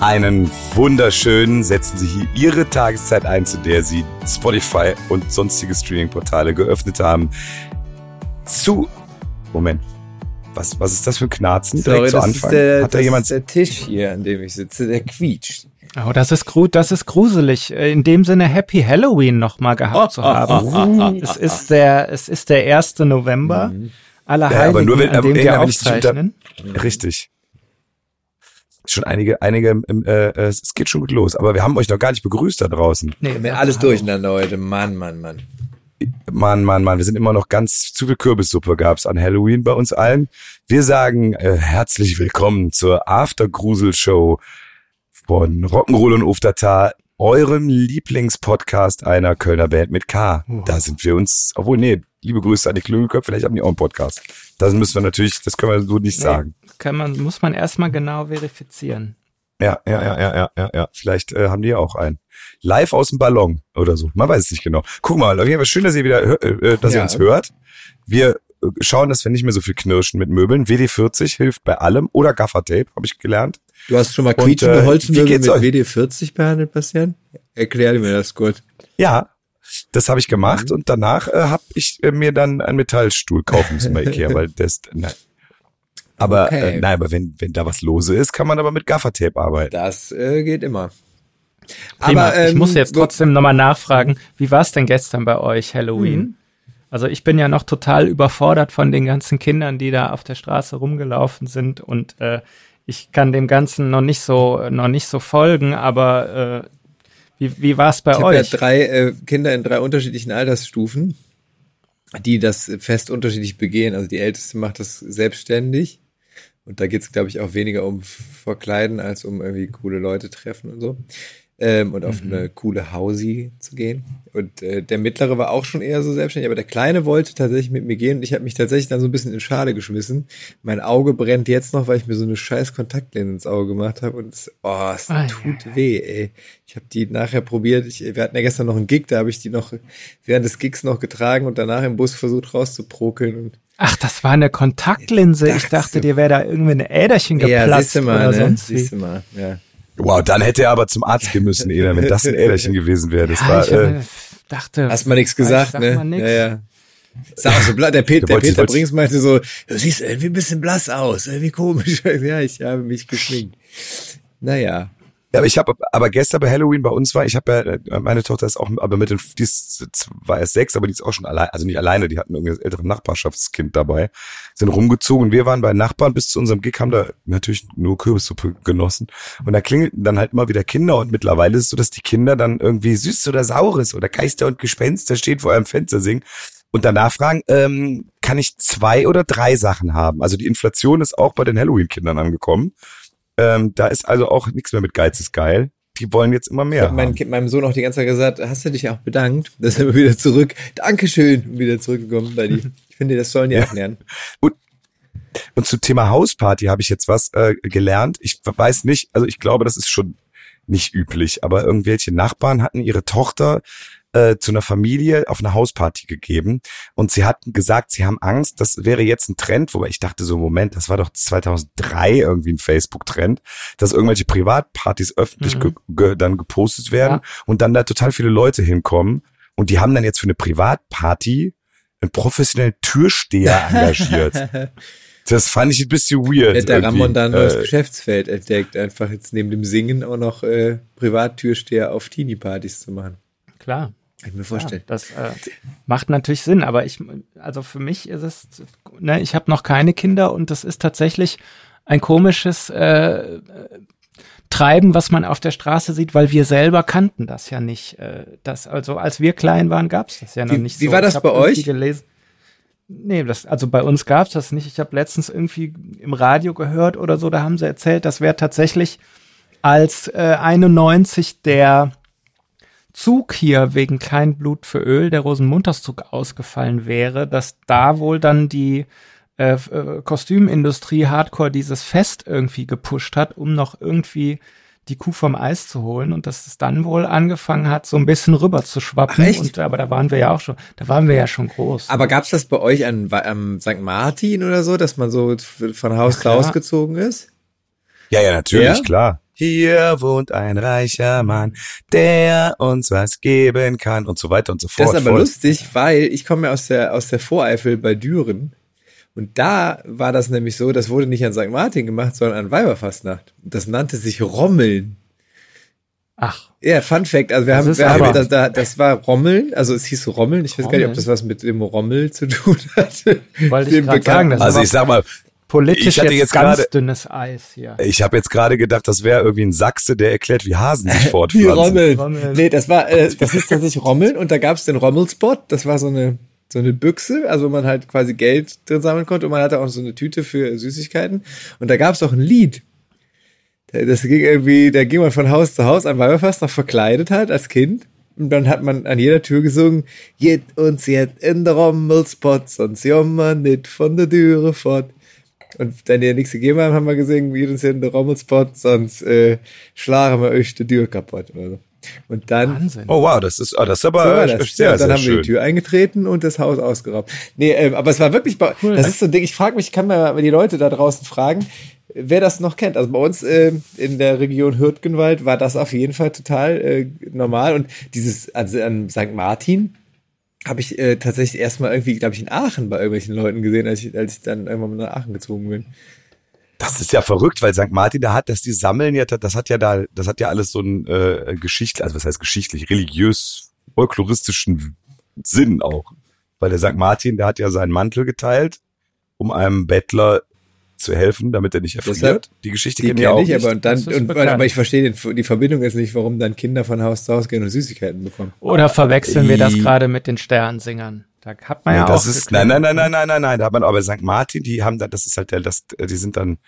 Einen wunderschönen setzen Sie hier Ihre Tageszeit ein, zu der Sie Spotify und sonstige Streaming-Portale geöffnet haben. Zu. Moment. Was, was ist das für ein Knarzen? Sorry, Direkt zu Anfang. der, Hat da jemand. der Tisch hier, an dem ich sitze, der quietscht. Oh, das ist gru das ist gruselig. Äh, In dem Sinne Happy Halloween nochmal gehabt zu haben. es ist der, es ist der 1. November. Aller Ja, Heiligen, aber nur wenn- an aber dem wir unter- aufzeichnen. Richtig. Schon einige, einige, äh, äh, es geht schon gut los. Aber wir haben euch noch gar nicht begrüßt da draußen. Nee, Mir alles durcheinander heute. Mann, Mann, Mann. Mann, Mann, Mann, wir sind immer noch ganz zu viel Kürbissuppe gab's an Halloween bei uns allen. Wir sagen äh, herzlich willkommen zur After-Grusel-Show von Rock'n'Roll und Uftatar, eurem Lieblingspodcast einer Kölner Band mit K. Da sind wir uns, obwohl, nee, liebe Grüße an die Klügelköpfe, vielleicht haben die auch einen Podcast. Das müssen wir natürlich, das können wir so nicht sagen. Kann man, muss man erstmal genau verifizieren. Ja, ja, ja, ja, ja, ja, ja. Vielleicht äh, haben die ja auch einen. Live aus dem Ballon oder so. Man weiß es nicht genau. Guck mal, Fall schön, dass ihr wieder, hör- äh, dass ihr Ja. uns hört. Wir äh, schauen, dass wir nicht mehr so viel knirschen mit Möbeln. WD40 hilft bei allem oder Gaffertape, habe ich gelernt. Du hast schon mal quietschende äh, wie Holzmöbel geht's mit euch? WD-40 behandelt, Bastian? Erklär mir das gut. Ja, das habe ich Mhm. gemacht und danach äh, habe ich äh, mir dann einen Metallstuhl kaufen müssen bei Ikea, weil das, nein. Aber, Okay. äh, nein, aber wenn, wenn da was lose ist, kann man aber mit Gaffertape arbeiten. Das äh, geht immer. Prima. ich ähm, muss jetzt wo- trotzdem nochmal nachfragen, wie war es denn gestern bei euch Halloween? Mhm. Also ich bin ja noch total überfordert von den ganzen Kindern, die da auf der Straße rumgelaufen sind und äh, ich kann dem Ganzen noch nicht so noch nicht so folgen, aber äh, wie, wie war es bei Ich habe ja euch? drei äh, Kinder in drei unterschiedlichen Altersstufen, die das Fest unterschiedlich begehen. Also die älteste macht das selbstständig. Und da geht es, glaube ich, auch weniger um Verkleiden als um irgendwie coole Leute treffen und so. Ähm, und auf eine coole Hausi zu gehen. Und äh, der mittlere war auch schon eher so selbstständig, aber der kleine wollte tatsächlich mit mir gehen und ich habe mich tatsächlich dann so ein bisschen in Schale geschmissen. Mein Auge brennt jetzt noch, weil ich mir so eine scheiß Kontaktlinse ins Auge gemacht habe und es, oh, es Ei, tut weh, ey. Ich habe die nachher probiert. Ich, wir hatten ja gestern noch einen Gig, da habe ich die noch während des Gigs noch getragen und danach im Bus versucht rauszuprokeln. Und Ach, das war eine Kontaktlinse. Ich dachte, dir wäre da irgendwie ein Äderchen geplatzt siehst du mal, oder ne? sonst wie. Siehst du mal, ja. Wow, dann hätte er aber zum Arzt gehen müssen, Eda, wenn das ein Äderchen gewesen wäre. Das Ja, war, ich äh, äh, dachte, Hast mal nichts ich gesagt, sag ne? mal nix. Ja, ja. Sag so, der, Pet, der Peter Brings meinte so, du siehst irgendwie ein bisschen blass aus, irgendwie komisch. Ja, ich habe mich geschminkt. Naja. Ja, aber ich habe, aber gestern bei Halloween bei uns war, ich habe ja, äh, meine Tochter ist auch, aber mit den, die ist, war erst sechs, aber die ist auch schon allein, also nicht alleine, die hatten irgendwie das ältere Nachbarschaftskind dabei, sind rumgezogen. Wir waren bei Nachbarn bis zu unserem Gig, haben da natürlich nur Kürbissuppe genossen. Und da klingelten dann halt immer wieder Kinder und mittlerweile ist es so, dass die Kinder dann irgendwie Süßes oder Saures oder Geister und Gespenster stehen vor eurem Fenster singen und danach fragen, ähm, kann ich zwei oder drei Sachen haben? Also die Inflation ist auch bei den Halloween-Kindern angekommen. Ähm, da ist also auch nichts mehr mit Geiz ist geil. Die wollen jetzt immer Ich mehr. habe mein meinem Sohn auch die ganze Zeit gesagt, hast du dich auch bedankt? Da sind wir wieder zurück. Dankeschön. Und wieder zurückgekommen bei die. Ich finde, das sollen die Ja. auch lernen. Und zu Thema Hausparty habe ich jetzt was äh, gelernt. Ich weiß nicht, also ich glaube, das ist schon nicht üblich, aber irgendwelche Nachbarn hatten ihre Tochter äh, zu einer Familie auf eine Hausparty gegeben und sie hatten gesagt, sie haben Angst, das wäre jetzt ein Trend, wobei ich dachte so, Moment, das war doch 2003 irgendwie ein Facebook-Trend, dass irgendwelche Privatpartys öffentlich Mhm. ge ge dann gepostet werden Ja. und dann da total viele Leute hinkommen und die haben dann jetzt für eine Privatparty einen professionellen Türsteher engagiert. Das fand ich ein bisschen weird. Hätte der Ramon irgendwie. da ein neues Äh, Geschäftsfeld entdeckt, einfach jetzt neben dem Singen auch noch äh, Privattürsteher auf Teenie-Partys zu machen. Klar. Kann ich mir Ja, vorstellen. das äh, macht natürlich Sinn, aber ich, also für mich ist es, ne, ich habe noch keine Kinder und das ist tatsächlich ein komisches äh, treiben, was man auf der Straße sieht, weil wir selber kannten das ja nicht. Äh, das, also als wir klein waren, gab es das ja noch Wie- nicht wie so. war das bei euch? Gelesen. Nee, das, also bei uns gab es das nicht. Ich habe letztens irgendwie im Radio gehört oder so, da haben sie erzählt, das wäre tatsächlich als äh, 91 der Zug hier wegen Kein Blut für Öl, der Rosenmontagszug ausgefallen wäre, dass da wohl dann die äh, äh, Kostümindustrie Hardcore dieses Fest irgendwie gepusht hat, um noch irgendwie die Kuh vom Eis zu holen und dass es dann wohl angefangen hat, so ein bisschen rüber zu schwappen. Ach? Und aber da waren wir ja auch schon, da waren wir ja schon groß. Aber gab's das bei euch an, am St. Martin oder so, dass man so von Haus zu. Haus gezogen ist? Ja, ja, natürlich, Ja? klar. Hier wohnt ein reicher Mann, der uns was geben kann und so weiter und so fort. Das ist aber Voll. lustig, weil ich komme ja aus der, aus der Voreifel bei Düren. Und da war das nämlich so, das wurde nicht an St. Martin gemacht, sondern an Weiberfastnacht. Das nannte sich Rommeln. Ach, Ja, Fun Fact, also wir Das haben, wir haben das, da, das war Rommeln, also es hieß so Rommeln, ich weiß gar nicht, ob Rommeln? das was mit dem Rommel zu tun hat. Wollte ich Bekannten- sagen, das Also ich sag mal, politisch ich hatte jetzt, jetzt ganz gerade- dünnes Eis hier. ich habe jetzt gerade gedacht, das wäre irgendwie ein Sachse, der erklärt, wie Hasen sich Die fortpflanzen. Rommeln. Rommeln. Nee, das war, äh, das ist tatsächlich Rommeln und da gab's den Rommelspot, das war so eine, so eine Büchse, also wo man halt quasi Geld drin sammeln konnte und man hatte auch so eine Tüte für Süßigkeiten und da gab's auch ein Lied. Das ging irgendwie, da ging man von Haus zu Haus am Weiberfast noch verkleidet halt als Kind. Und dann hat man an jeder Tür gesungen, jet uns jet in der Rommelspot, sonst jammer nicht von der Türe fort. Und wenn die nichts gegeben haben, haben wir gesungen, jet uns in der Rommelspot, sonst äh, schlagen wir euch die Tür kaputt oder so. Und dann Wahnsinn. Oh wow, das ist, oh, das ist aber so äh, das. sehr, ja, dann sehr haben wir schön. die Tür eingetreten und das Haus ausgeraubt. Nee, ähm, aber es war wirklich, bei, Cool. das ist so ein Ding, ich frage mich, ich kann mal die Leute da draußen fragen, wer das noch kennt. Also bei uns ähm, in der Region Hürtgenwald war das auf jeden Fall total äh, normal und dieses also an St. Martin habe ich äh, tatsächlich erstmal irgendwie, glaube ich, in Aachen bei irgendwelchen Leuten gesehen, als ich, als ich dann irgendwann mal nach Aachen gezogen bin. Das ist ja verrückt, weil St. Martin da hat, dass die sammeln ja, das hat ja da, das hat ja alles so einen äh, geschichtlich, also was heißt geschichtlich, religiös, folkloristischen Sinn auch. Weil der St. Martin, der hat ja seinen Mantel geteilt, um einem Bettler zu helfen, damit er nicht erfriert. Deshalb- die Geschichte Die kenne ich auch ich, nicht. aber und dann, und, aber ich verstehe den, die Verbindung jetzt nicht, warum dann Kinder von Haus zu Haus gehen und Süßigkeiten bekommen. Oder verwechseln wir das gerade mit den Sternensingern? Da hat man Nee, ja das auch. ist, nein, nein, nein, nein, nein, nein, nein, da hat man aber St. Martin, die haben da, das ist halt der, das, die sind dann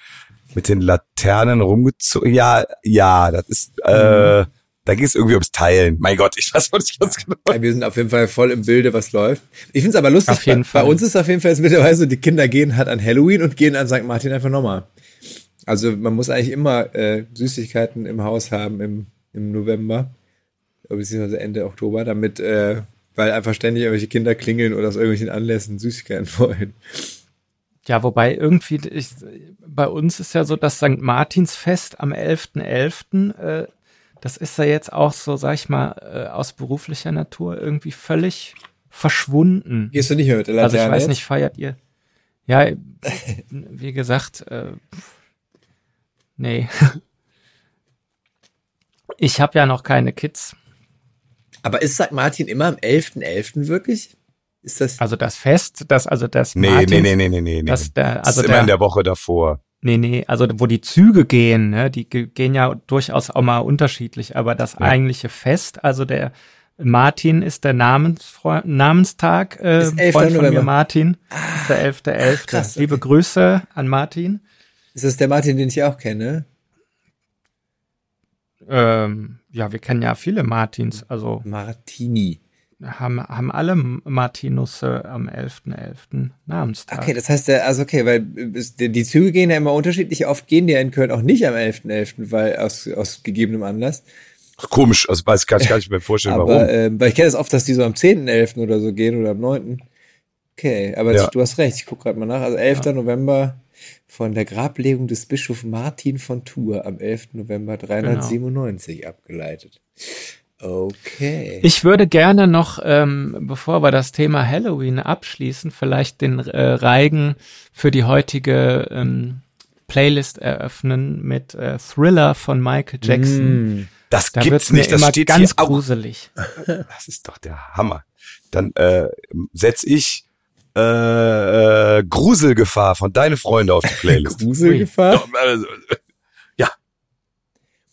mit den Laternen rumgezogen. Ja, ja, das ist, äh, da ging es irgendwie ums Teilen. Mein Gott, ich weiß auch nicht ganz genau. Ja, wir sind auf jeden Fall voll im Bilde, was läuft. Ich finde es aber lustig, Auf jeden bei, Fall. bei uns ist auf jeden Fall jetzt mittlerweile so, die Kinder gehen halt an Halloween und gehen an St. Martin einfach nochmal. Also man muss eigentlich immer äh, Süßigkeiten im Haus haben im, im November, beziehungsweise Ende Oktober, damit, äh, weil einfach ständig irgendwelche Kinder klingeln oder aus irgendwelchen Anlässen Süßigkeiten wollen. Ja, wobei irgendwie, ich, bei uns ist ja so das St. Martinsfest am 11.11., äh, das ist ja jetzt auch so, sag ich mal, äh, aus beruflicher Natur irgendwie völlig verschwunden. Gehst du nicht mehr mit der Also ich Laterne weiß nicht, feiert ihr? Ja, wie gesagt, äh, nee. Ich habe ja noch keine Kids. Aber ist St. Martin immer am 11.11. wirklich? Ist das, Also das Fest, das, also das Nee, Martins, nee, nee, nee, nee, nee, nee. Das, der, Das also ist immer der, in der Woche davor. Nee, nee, also wo die Züge gehen, ne, die ge- gehen ja durchaus auch mal unterschiedlich, aber das eigentliche Fest, also der Martin ist der Namensfreund, Namenstag, äh, Ist 11. Freund von mir. Martin, ist der 11.11. krass, Liebe okay. Grüße an Martin. ist das der Martin, den ich auch kenne? Ähm, ja, wir kennen ja viele Martins, also Martini. haben, haben alle Martinusse am 11.11. Namenstag. Okay, das heißt, der, also okay, weil es- die, Züge gehen ja immer unterschiedlich. Oft gehen die ja in Köln auch nicht am 11.11., weil aus, aus gegebenem Anlass. Komisch, also weiß ich gar nicht, mehr vorstellen, Aber, warum. ähm, weil ich kenne das oft, dass die so am 10.11. oder so gehen oder am 9. Okay, aber Ja. du hast recht, ich gucke gerade mal nach. Also 11. November von der Grablegung des Bischofs Martin von Tours am 11. November 397 abgeleitet. Okay. Ich würde gerne noch, ähm, bevor wir das Thema Halloween abschließen, vielleicht den äh, Reigen für die heutige ähm, Playlist eröffnen mit äh, Thriller von Michael Jackson. Mm. Das Da gibt's nicht, das immer steht ganz hier auch. gruselig. Das ist doch der Hammer. Dann äh, setz ich äh, äh, Gruselgefahr von deine Freunde auf die Playlist. Gruselgefahr? Also, ja,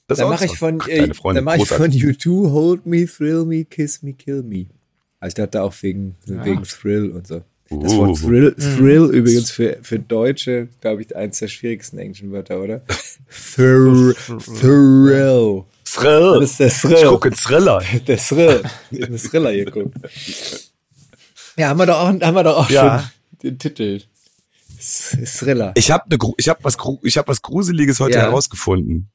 Das Dann auch mache ich von, äh, deine Freundin, dann mache ich von großartig. U2 Hold Me, Thrill Me, Kiss Me, Kill Me. Also ich dachte auch wegen, wegen Thrill und so. Das Uh. Wort Thrill, Thrill übrigens für, für Deutsche, glaube ich, eins der schwierigsten englischen Wörter, oder? Thrill. Thrill. Thrill. Das ist der Ich Thrill. gucke Thriller. Der Thrill. Ich einen Thriller geguckt. Ja, haben wir doch auch, haben wir doch auch Ja. schon den Titel. Thriller. Ich habe ne, ich habe was ich habe was gruseliges heute Ja. herausgefunden.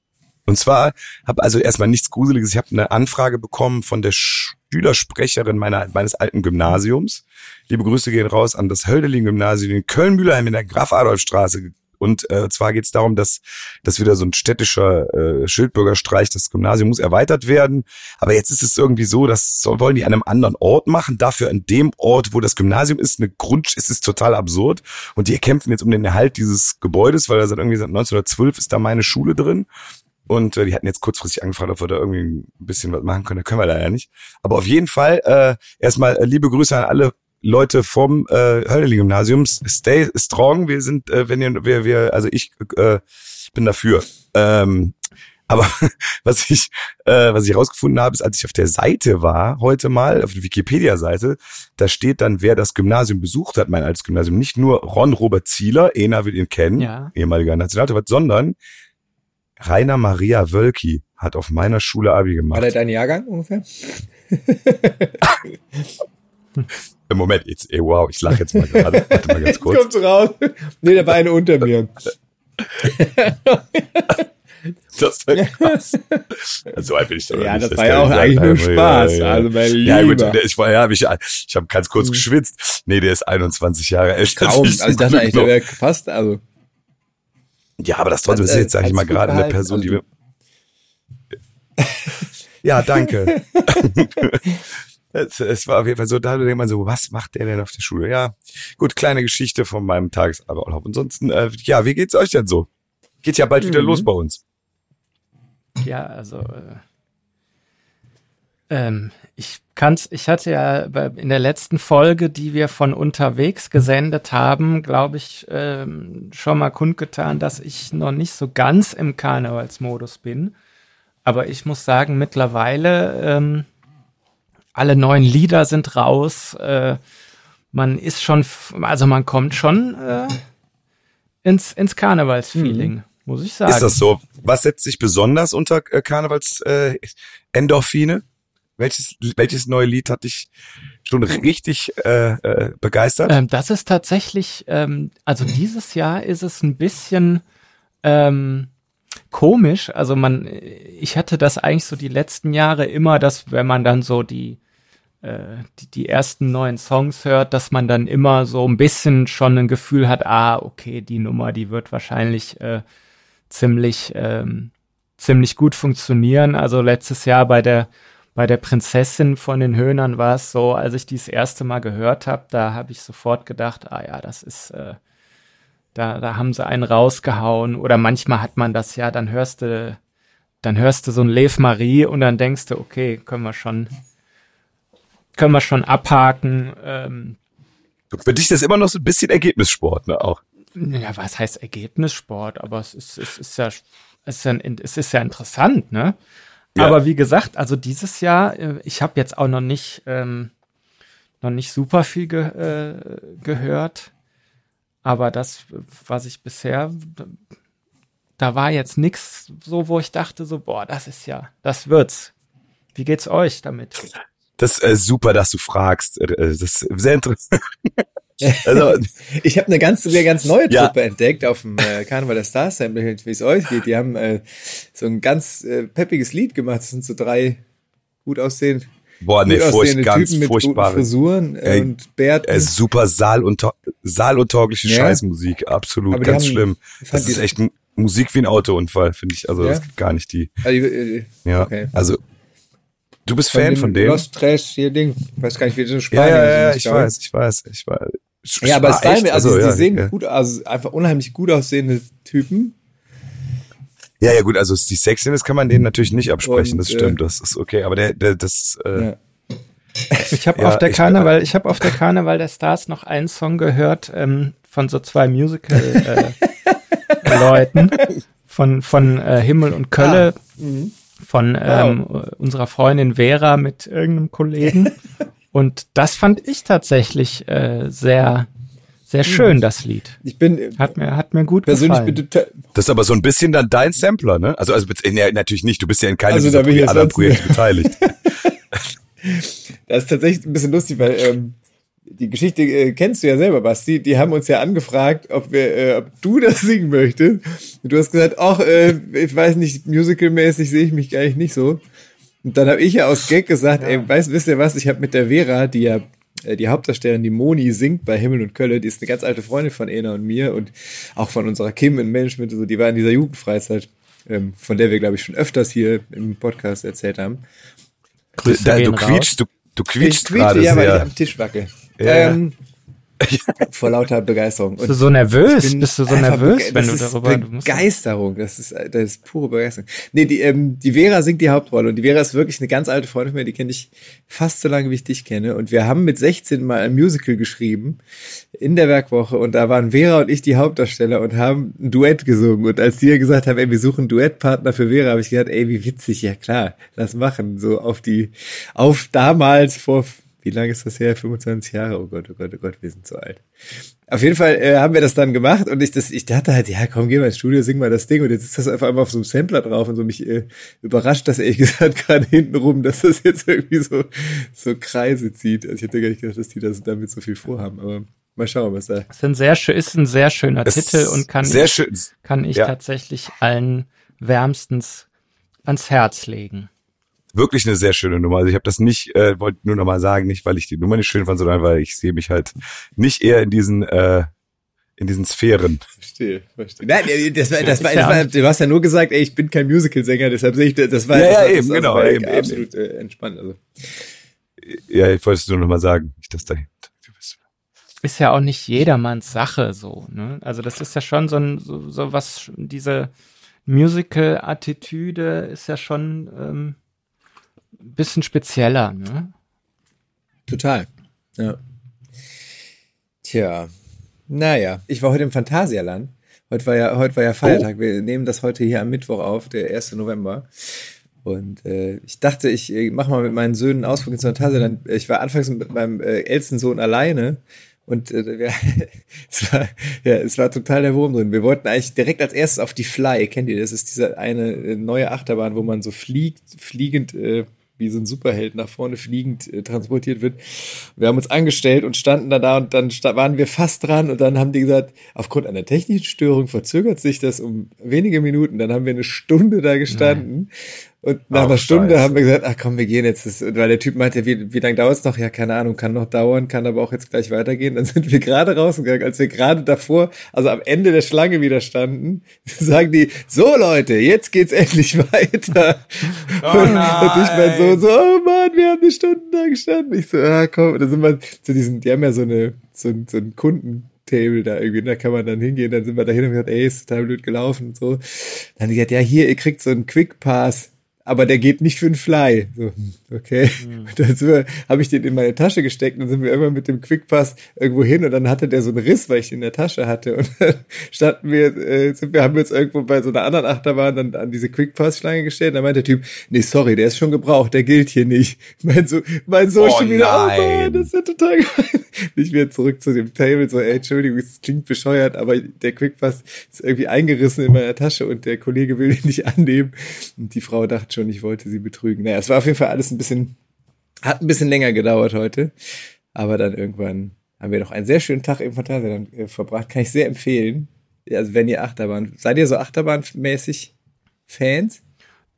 Und zwar habe also erstmal nichts gruseliges, ich habe eine Anfrage bekommen von der Schülersprecherin meiner meines alten Gymnasiums. Liebe Grüße gehen raus an das Hölderlin Gymnasium in Köln-Mühlheim in der Graf Adolf Straße. Und äh, zwar geht es darum, dass, dass wieder so ein städtischer äh, Schildbürgerstreich, das Gymnasium muss erweitert werden. Aber jetzt ist es irgendwie so, das soll, wollen die an einem anderen Ort machen. Dafür an dem Ort, wo das Gymnasium ist, eine Grund, es ist total absurd. Und die kämpfen jetzt um den Erhalt dieses Gebäudes, weil da seit irgendwie seit 1912 ist da meine Schule drin. Und äh, die hatten jetzt kurzfristig angefragt, ob wir da irgendwie ein bisschen was machen können. Da können wir leider nicht. Aber auf jeden Fall äh, erstmal äh, liebe Grüße an alle Leute vom äh, Hölderlin-Gymnasium. Stay strong. Wir sind, äh, wenn ihr, wir, wir, also ich äh, bin dafür. Ähm, aber was ich, äh, was ich herausgefunden habe, ist, als ich auf der Seite war, heute mal, auf der Wikipedia-Seite, da steht dann, wer das Gymnasium besucht hat, mein altes Gymnasium. Nicht nur Ron Robert Zieler, Ena wird ihn kennen, Ja. ehemaliger Nationaltorwart, sondern Rainer Maria Wölki hat auf meiner Schule Abi War gemacht. der dein Jahrgang ungefähr? Im Moment, jetzt, ey, wow, ich lache jetzt mal gerade. Warte mal ganz kurz. Kommt's raus. Nee, der war eine unter mir. Das war krass. So alt bin ich doch Ja, nicht. das war ja auch eigentlich nur Spaß. ja, ja. Also, mein Ja, gut, Lieber. ich war, ja, ich, ich habe ganz kurz geschwitzt. Nee, der ist 21 Jahre älter. Kaum. Also ich dachte eigentlich, der wäre fast, also. Ja, aber das trotzdem ist äh, jetzt, sag ich mal, gerade eine Person, die also- wir. ja, danke. Es, es war auf jeden Fall so, da denkt man so, was macht der denn auf der Schule? Ja, gut, kleine Geschichte von meinem Tagesablauf. Ansonsten, äh, ja, wie geht's euch denn so? Geht ja bald wieder Mhm. los bei uns. Ja, also äh, ähm, ich kann's, ich hatte ja in der letzten Folge, die wir von unterwegs gesendet haben, glaube ich, ähm, schon mal kundgetan, dass ich noch nicht so ganz im Karnevalsmodus bin. Aber ich muss sagen, mittlerweile ähm, alle neuen Lieder sind raus. Äh, man ist schon, also man kommt schon äh, ins, ins Karnevalsfeeling, muss ich sagen. Ist das so? Was setzt sich besonders unter äh, Karnevals äh, Endorphine? Welches, welches neue Lied hat dich schon richtig äh, äh, begeistert? Ähm, das ist tatsächlich, ähm, also dieses Jahr ist es ein bisschen ähm, komisch. Also man, ich hatte das eigentlich so die letzten Jahre immer, dass wenn man dann so die, äh, die, die ersten neuen Songs hört, dass man dann immer so ein bisschen schon ein Gefühl hat, ah, okay, die Nummer, die wird wahrscheinlich äh, ziemlich, ähm, ziemlich gut funktionieren. Also letztes Jahr bei der bei der Prinzessin von den Höhnern war es so, als ich die das erste Mal gehört habe, da habe ich sofort gedacht, ah ja, das ist, äh, da, da haben sie einen rausgehauen. Oder manchmal hat man das ja, dann hörst du, dann hörst du so ein Lev Marie und dann denkst du, okay, können wir schon, können wir schon abhaken. Ähm, Für dich ist das immer noch so ein bisschen Ergebnissport, ne? Auch. ja, was heißt Ergebnissport? Aber es ist, es ist ja, es ist ja, es ist ja interessant, ne? Ja. Aber wie gesagt, also dieses Jahr, äh, ich habe jetzt auch noch nicht, ähm, noch nicht super viel ge äh, gehört. Aber das, was ich bisher, da war jetzt nix so, wo ich dachte so, boah, das ist ja, das wird's. Wie geht's euch damit? Das ist äh, super, dass du fragst. Äh, Das ist sehr interessant. also, Ich habe eine ganz, eine ganz neue Ja. Truppe entdeckt auf dem äh, Karneval der Stars, wie es euch geht. Die haben äh, so ein ganz äh, peppiges Lied gemacht. Das sind so drei gut aussehend, boah, nee, furcht, ganz Typen mit furchtbare. Frisuren äh, Ey, und Bärten. Äh, super Saalunter saaluntaugliche Ja. Scheißmusik, absolut, Aber ganz haben- schlimm. ich Das ist echt Musik wie ein Autounfall, finde ich. Also Ja? das gibt gar nicht die. Also, Ja, Okay. also du bist Fan dem von dem? Lost Trash hier Ding. Ich weiß gar nicht, wie das in Ja, Spanien ja, ja, sind, ich glaube. weiß, ich weiß, ich weiß. Ja, aber ah, Style, echt? also, die ja, sehen ja. gut, also einfach unheimlich gut aussehende Typen. Ja, ja, gut, also die Sexiness kann man denen natürlich nicht absprechen, Und, das stimmt, das ist okay, aber der, der das, äh, Ja. Ich habe Ja, auf der ich- Karneval, ich habe auf der Karneval der Stars noch einen Song gehört ähm, von so zwei Musical äh, Leuten von, von äh, Himmel und Kölle. Ah. Mhm. Von ähm, wow. unserer Freundin Vera mit irgendeinem Kollegen. und das fand ich tatsächlich äh, sehr, sehr schön, das Lied. Ich bin hat mir hat mir gut persönlich gefallen. Das ist aber so ein bisschen dann dein Sampler, ne? Also also nee, natürlich nicht. Du bist ja in keinem also, dieser Pro anderen Projekte beteiligt. das ist tatsächlich ein bisschen lustig, weil ähm, die Geschichte äh, kennst du ja selber, Basti. Die haben uns ja angefragt, ob wir, äh, ob du das singen möchtest. Und du hast gesagt, ach, äh, ich weiß nicht, musicalmäßig sehe ich mich eigentlich nicht so. Und dann habe ich ja aus Gag gesagt, ja. ey, weißt, wisst ihr was? Ich habe mit der Vera, die ja die Hauptdarstellerin, die Moni, singt bei Himmel und Kölle. Die ist eine ganz alte Freundin von Ena und mir und auch von unserer Kim im Management. Also die war in dieser Jugendfreizeit, ähm, von der wir, glaube ich, schon öfters hier im Podcast erzählt haben. Da, du quietschst, du, du quietschst gerade ja, weil ich am Tisch wackel. Ja. Ähm, vor lauter Begeisterung. Bist du so nervös? Bist du so nervös, wenn du darüber Begeisterung, das ist, das ist pure Begeisterung. Nee, die, ähm, die Vera singt die Hauptrolle und die Vera ist wirklich eine ganz alte Freundin von mir, die kenne ich fast so lange, wie ich dich kenne. Und wir haben mit 16 mal ein Musical geschrieben in der Werkwoche und da waren Vera und ich die Hauptdarsteller und haben ein Duett gesungen. Und als die gesagt haben, ey, wir suchen Duettpartner für Vera, habe ich gedacht, ey, wie witzig, ja klar, lass machen. So auf die, auf damals vor wie lange ist das her? 25 Jahre? Oh Gott, oh Gott, oh Gott, wir sind zu alt. Auf jeden Fall äh, haben wir das dann gemacht und ich, das, ich dachte halt, ja, komm, geh mal ins Studio, sing mal das Ding und jetzt ist das einfach einmal auf so einem Sampler drauf und so mich äh, überrascht, dass ehrlich gesagt gerade hinten rum, dass das jetzt irgendwie so, so Kreise zieht. Also ich hätte gar nicht gedacht, dass die das damit so viel vorhaben, aber mal schauen, was da. Ist ein sehr, ist ein sehr schöner es Titel und kann, sehr ich, schön. kann ich ja. tatsächlich allen wärmstens ans Herz legen wirklich eine sehr schöne Nummer. Also ich habe das nicht, äh, wollte nur nochmal sagen, nicht weil ich die Nummer nicht schön fand, sondern weil ich sehe mich halt nicht eher in diesen äh, in diesen Sphären. Verstehe, verstehe. Nein, das war, das war, das war, du hast ja nur gesagt, ey, ich bin kein Musical-Sänger, deshalb sehe ich, das war, ja, das, ja, eben, das, genau, eben, absolut eben. Äh, entspannt. Also. Ja, ich wollte es nur nochmal sagen, nicht, dass da ist ja auch nicht jedermanns Sache so. Ne? Also das ist ja schon so ein so, so was diese Musical-Attitüde ist ja schon ähm, bisschen spezieller, ne? Total. Ja. Tja. Naja, ich war heute im Phantasialand. Heute war ja, heute war ja Feiertag. Oh. Wir nehmen das heute hier am Mittwoch auf, der 1. November. Und äh, ich dachte, ich äh, mache mal mit meinen Söhnen Ausflug ins Phantasialand. Ich war anfangs mit meinem äh, ältesten Sohn alleine und äh, wir, es, war, ja, es war total der Wurm drin. Wir wollten eigentlich direkt als erstes auf die Fly. Kennt ihr das? ist diese eine äh, neue Achterbahn, wo man so fliegt, fliegend äh, wie so ein Superheld nach vorne fliegend äh, transportiert wird. Wir haben uns angestellt und standen da da und dann waren wir fast dran und dann haben die gesagt, aufgrund einer technischen Störung verzögert sich das um wenige Minuten. Dann haben wir eine Stunde da gestanden Nein. Und nach Auch einer Stunde Scheiße. haben wir gesagt, ach komm, wir gehen jetzt. Das, weil der Typ meinte, wie, wie lange dauert es noch? Ja, keine Ahnung, kann noch dauern, kann aber auch jetzt gleich weitergehen. Dann sind wir gerade rausgegangen, als wir gerade davor, also am Ende der Schlange wieder standen, sagen die, so Leute, jetzt geht's endlich weiter. Oh und, und ich mein so, so, oh Mann, wir haben eine Stunde da gestanden. Ich so, ah komm, und dann sind wir zu diesem, die haben ja so eine, so, so einen Kunden. Table da irgendwie, da kann man dann hingehen, dann sind wir da hin und gesagt, ey, ist total blöd gelaufen und so. Dann haben die gesagt, ja, hier, ihr kriegt so einen Quick Pass aber der geht nicht für einen Fly. So, okay. Mhm. Dann habe ich den in meine Tasche gesteckt und sind wir immer mit dem Quickpass irgendwo hin und dann hatte der so einen Riss, weil ich den in der Tasche hatte. Und dann standen wir, äh, sind wir, haben wir uns irgendwo bei so einer anderen Achterbahn dann an diese Quickpass-Schlange gestellt. Und dann meinte der Typ, nee, sorry, der ist schon gebraucht, der gilt hier nicht. Mein so, mein so oh, schon wieder, nein. oh das ist ja total geil. Nicht wieder zurück zu dem Table, so, ey, Entschuldigung, es klingt bescheuert, aber der Quickpass ist irgendwie eingerissen in meiner Tasche und der Kollege will den nicht annehmen. Und die Frau dachte schon, ich wollte sie betrügen. Naja, es war auf jeden Fall alles ein bisschen, hat ein bisschen länger gedauert heute. Aber dann irgendwann haben wir noch einen sehr schönen Tag im Phantasialand äh, verbracht. Kann ich sehr empfehlen. Also wenn ihr Achterbahn, seid ihr so Achterbahnmäßig Fans?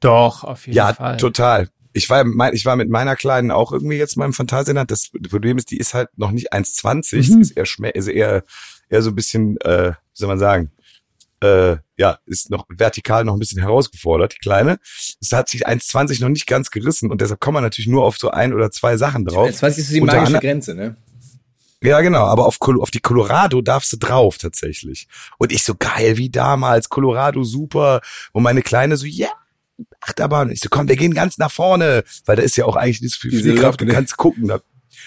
Doch, auf jeden ja, Fall. Ja, total. Ich war, ich war mit meiner Kleinen auch irgendwie jetzt mal im Phantasialand. Das Problem ist, die ist halt noch nicht 1,20. Mhm. ist eher, also eher, eher so ein bisschen, äh, wie soll man sagen, äh, ja, ist noch vertikal noch ein bisschen herausgefordert, die Kleine. Es hat sich 1,20 noch nicht ganz gerissen und deshalb kommt man natürlich nur auf so ein oder zwei Sachen drauf. 1,20 ist die magische Grenze, ne? Ja, genau, aber auf, auf die Colorado darfst du drauf tatsächlich. Und ich so geil wie damals, Colorado super. Und meine Kleine so, ja, yeah, Achterbahn. Ich so, komm, wir gehen ganz nach vorne, weil da ist ja auch eigentlich nicht so viel Fliehkraft, du kannst gucken. Da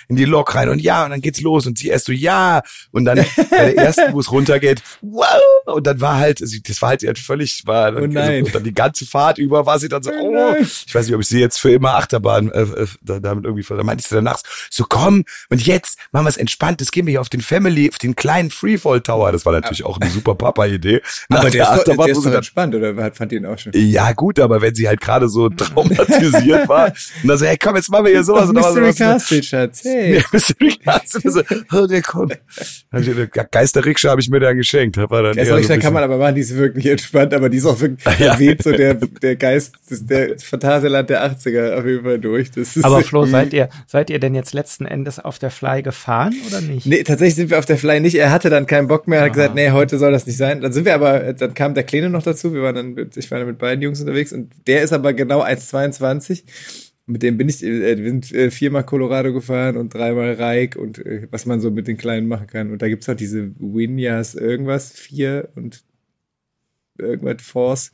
in die Lok rein und ja, und dann geht's los und sie erst so, ja. Und dann bei der ersten, wo es runtergeht, wow. Und dann war halt, das war halt, sie hat völlig, war, Oh nein. und dann die ganze Fahrt über war sie dann so, Oh oh, ich weiß nicht, ob ich sie jetzt für immer Achterbahn äh, äh, da- damit irgendwie, da meinte ich sie danach so, komm, und jetzt machen wir es entspannt, jetzt gehen wir hier auf den Family, auf den kleinen Freefall Tower. Das war natürlich auch eine super Papa-Idee. Nach Aber der, ist doch, der ist doch dann- entspannt, oder fand ihn auch schon? ja, gut, aber wenn sie halt gerade so traumatisiert war, und dann so, hey, komm, jetzt machen wir hier sowas. und dann Mystery Castle, Schatz. Hey. Ja, Mystery Castle. So, oh, der kommt. Hab ich- eine Geisterrikscha habe ich mir dann geschenkt. Hab dann eher so kann man aber machen, die ist wirklich entspannt, aber die ist auch wirklich, Ja. weht so der, der Geist, der Phantasialand der 80er auf jeden Fall durch. Das ist Aber Flo, seid ihr, seid ihr denn jetzt letzten Endes auf der Fly gefahren oder nicht? Nee, tatsächlich sind wir auf der Fly nicht. Er hatte dann keinen Bock mehr, hat gesagt, nee, heute soll das nicht sein. Dann sind wir aber, dann kam der Kleine noch dazu. Wir waren dann, mit- ich war dann mit beiden Jungs unterwegs und der ist aber genau 1,22. Mit dem bin ich, äh, wir sind äh, viermal Colorado gefahren und dreimal Reik und äh, was man so mit den Kleinen machen kann. Und da gibt's auch diese Winjas irgendwas, vier und irgendwas Force.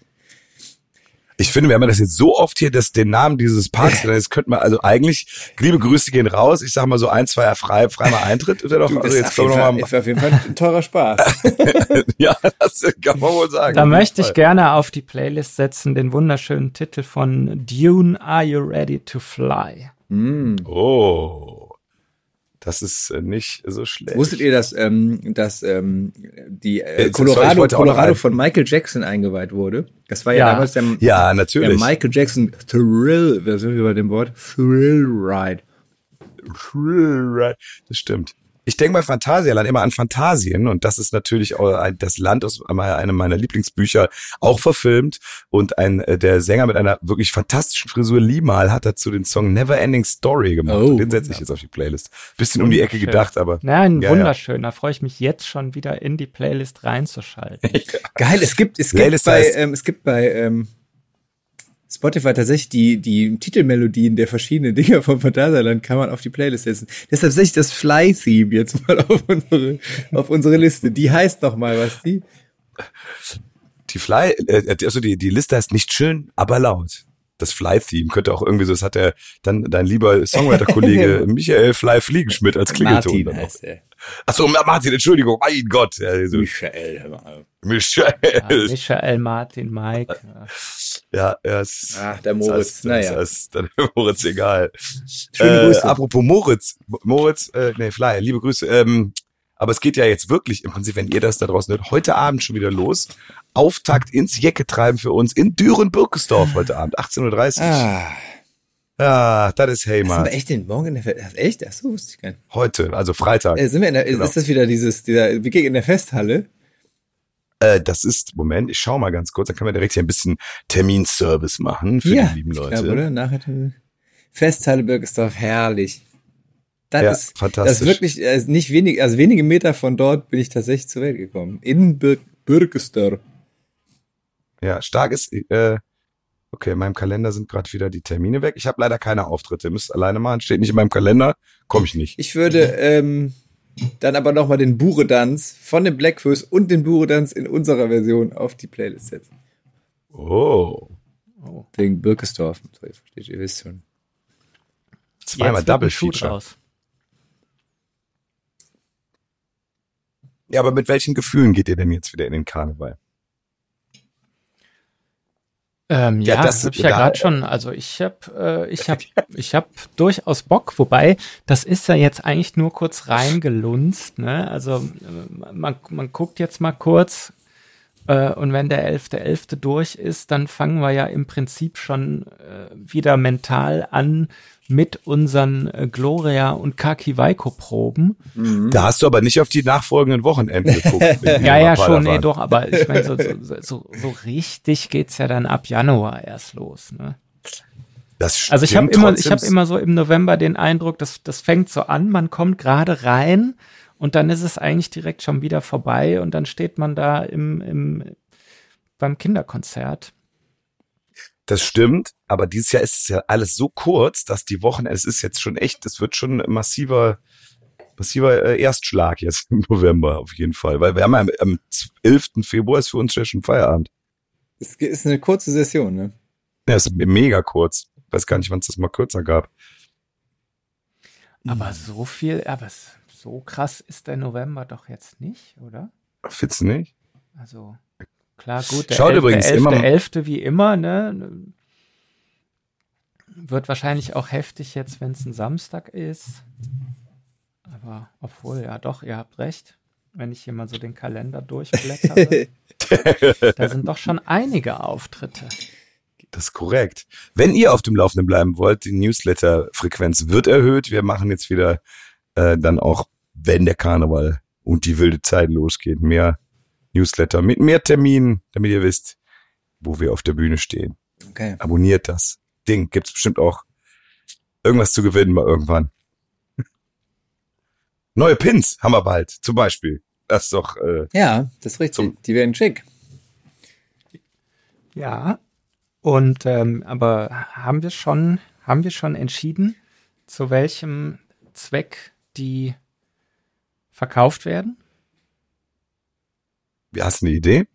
Ich finde, wir haben das jetzt so oft hier, dass den Namen dieses Parks, jetzt könnte man, also eigentlich, liebe Grüße gehen raus. Ich sag mal so ein, zwei frei, freimal Eintritt. Ist ja doch, also jetzt auf jeden können wir Fall, noch ist auf jeden Fall ein teurer Spaß. mal, ja, das kann man wohl sagen. Da möchte ich gerne auf die Playlist setzen den wunderschönen Titel von Dune, Are You Ready to Fly? mm. Oh. Das ist äh, nicht so schlecht. Wusstet ihr, dass, ähm, dass ähm, die äh, Jetzt, sorry, Colorado, Colorado von Michael Jackson eingeweiht wurde? Das war ja, Ja. damals der, Ja, der natürlich. Michael Jackson Thrill, wer sind wir bei dem Wort? Thrill Ride. Das stimmt. Ich denke bei Phantasialand immer an Phantasien und das ist natürlich das Land aus einem meiner Lieblingsbücher auch verfilmt und ein äh, der Sänger mit einer wirklich fantastischen Frisur Limal hat dazu den Song Never Ending Story gemacht. Oh. Den setze ich jetzt auf die Playlist. Bisschen um die Ecke gedacht, aber Na, ein Ja, ja. wunderschön. Da freue ich mich jetzt schon wieder in die Playlist reinzuschalten. Geil, es gibt, es gibt Playlist bei, ähm, es gibt bei ähm, Spotify tatsächlich die, die Titelmelodien der verschiedenen Dinger vom Phantasialand kann man auf die Playlist setzen. Deshalb setze ich das Fly-Theme jetzt mal auf unsere, auf unsere Liste. Die heißt doch mal, was die? die Fly, äh, also die, die Liste heißt nicht schön, aber laut. Das Fly-Theme könnte auch irgendwie so, das hat der dann dein lieber Songwriter-Kollege Michael Fly Fliegenschmidt als Klingelton. Martin dann noch. heißt er. Achso, Martin, Entschuldigung, mein Gott. Ja, so, Michael. Michael. Ja, Michael, Martin, Mike. ja. Ja, ja, es, Ach, der Moritz, das naja. Das heißt, dann Moritz egal. Schöne äh, Grüße. Apropos Moritz, Moritz, äh, nee, Fly, liebe Grüße. Ähm, aber es geht ja jetzt wirklich im Prinzip, wenn ihr das da draußen hört, heute Abend schon wieder los. Auftakt ins Jecke treiben für uns in Düren-Birkesdorf heute Abend, 18.30 Uhr. Ah, Ja, das ist das sind Heimat. wir echt in morgen in der Fest. Echt? Ach so, wusste ich gar nicht. Heute, also Freitag. Äh, sind wir in der, Genau. ist das wieder dieses, dieser, wie ging in der Festhalle? Äh, das ist, Moment, ich schau mal ganz kurz, dann können wir direkt hier ein bisschen Terminservice machen für ja, die lieben Leute. glaub, oder? Nachher Festhalle Birkesdorf, herrlich. Das Ja, ist, fantastisch. Das ist wirklich, ist nicht wenig, also wenige Meter von dort bin ich tatsächlich zur Welt gekommen. In Bir Birkesdorf. Ja, stark ist, äh, okay, in meinem Kalender sind gerade wieder die Termine weg. Ich habe leider keine Auftritte. Ihr müsst alleine machen, steht nicht in meinem Kalender, komme ich nicht. Ich würde ähm, dann aber nochmal den Buredanz von dem Blackfuss und den Buredanz in unserer Version auf die Playlist setzen. Oh, Wegen Birkesdorf. So, ihr versteht, ihr wisst schon. zweimal Double Feature. draus. Ja, aber mit welchen Gefühlen geht ihr denn jetzt wieder in den Karneval? Ähm, Ja, ja, das- habe ich ja gerade schon. Also ich habe, äh, ich habe, ich habe durchaus Bock. Wobei das ist ja jetzt eigentlich nur kurz reingelunzt. Ne? Also äh, man, man guckt jetzt mal kurz äh, und wenn der 11.11. durch ist, dann fangen wir ja im Prinzip schon äh, wieder mental an mit unseren äh, Gloria und Kaki Waiko Proben. Da hast du aber nicht auf die nachfolgenden Wochenenden geguckt. Ja, ja, schon, nee, doch, aber ich meine, so, so, so, so richtig geht's ja dann ab Januar erst los. Ne? Das Also ich habe stimmt immer, ich habe immer so im November den Eindruck, dass das fängt so an, man kommt gerade rein und dann ist es eigentlich direkt schon wieder vorbei und dann steht man da im, im beim Kinderkonzert. Das stimmt, aber dieses Jahr ist es ja alles so kurz, dass die Wochen, es ist jetzt schon echt, es wird schon ein massiver, massiver äh, Erstschlag jetzt im November auf jeden Fall, weil wir haben ja am, am 11. Februar ist für uns ja schon Feierabend. Es ist eine kurze Session, ne? Ja, ist mega kurz. Weiß gar nicht, wann es das mal kürzer gab. Aber so viel, aber so krass ist der November doch jetzt nicht, oder? Du nicht? Also, klar, gut. Der Schaut 11. übrigens 11. immer- 11. wie immer, ne? Wird wahrscheinlich auch heftig jetzt, wenn es ein Samstag ist. Aber, obwohl, ja doch, ihr habt recht. Wenn ich hier mal so den Kalender durchblättere, da sind doch schon einige Auftritte. Das ist korrekt. Wenn ihr auf dem Laufenden bleiben wollt, die Newsletter-Frequenz wird erhöht. Wir machen jetzt wieder äh, dann auch, wenn der Karneval und die wilde Zeit losgeht, mehr Newsletter mit mehr Terminen, damit ihr wisst, wo wir auf der Bühne stehen. Okay. Abonniert das Ding. Gibt's bestimmt auch irgendwas zu gewinnen mal irgendwann. Neue Pins haben wir bald, zum Beispiel. Das ist doch, äh, Ja, das ist richtig. Die werden schick. Ja. Und ähm, aber haben wir schon, haben wir schon entschieden, zu welchem Zweck die verkauft werden? wie hast du eine Idee?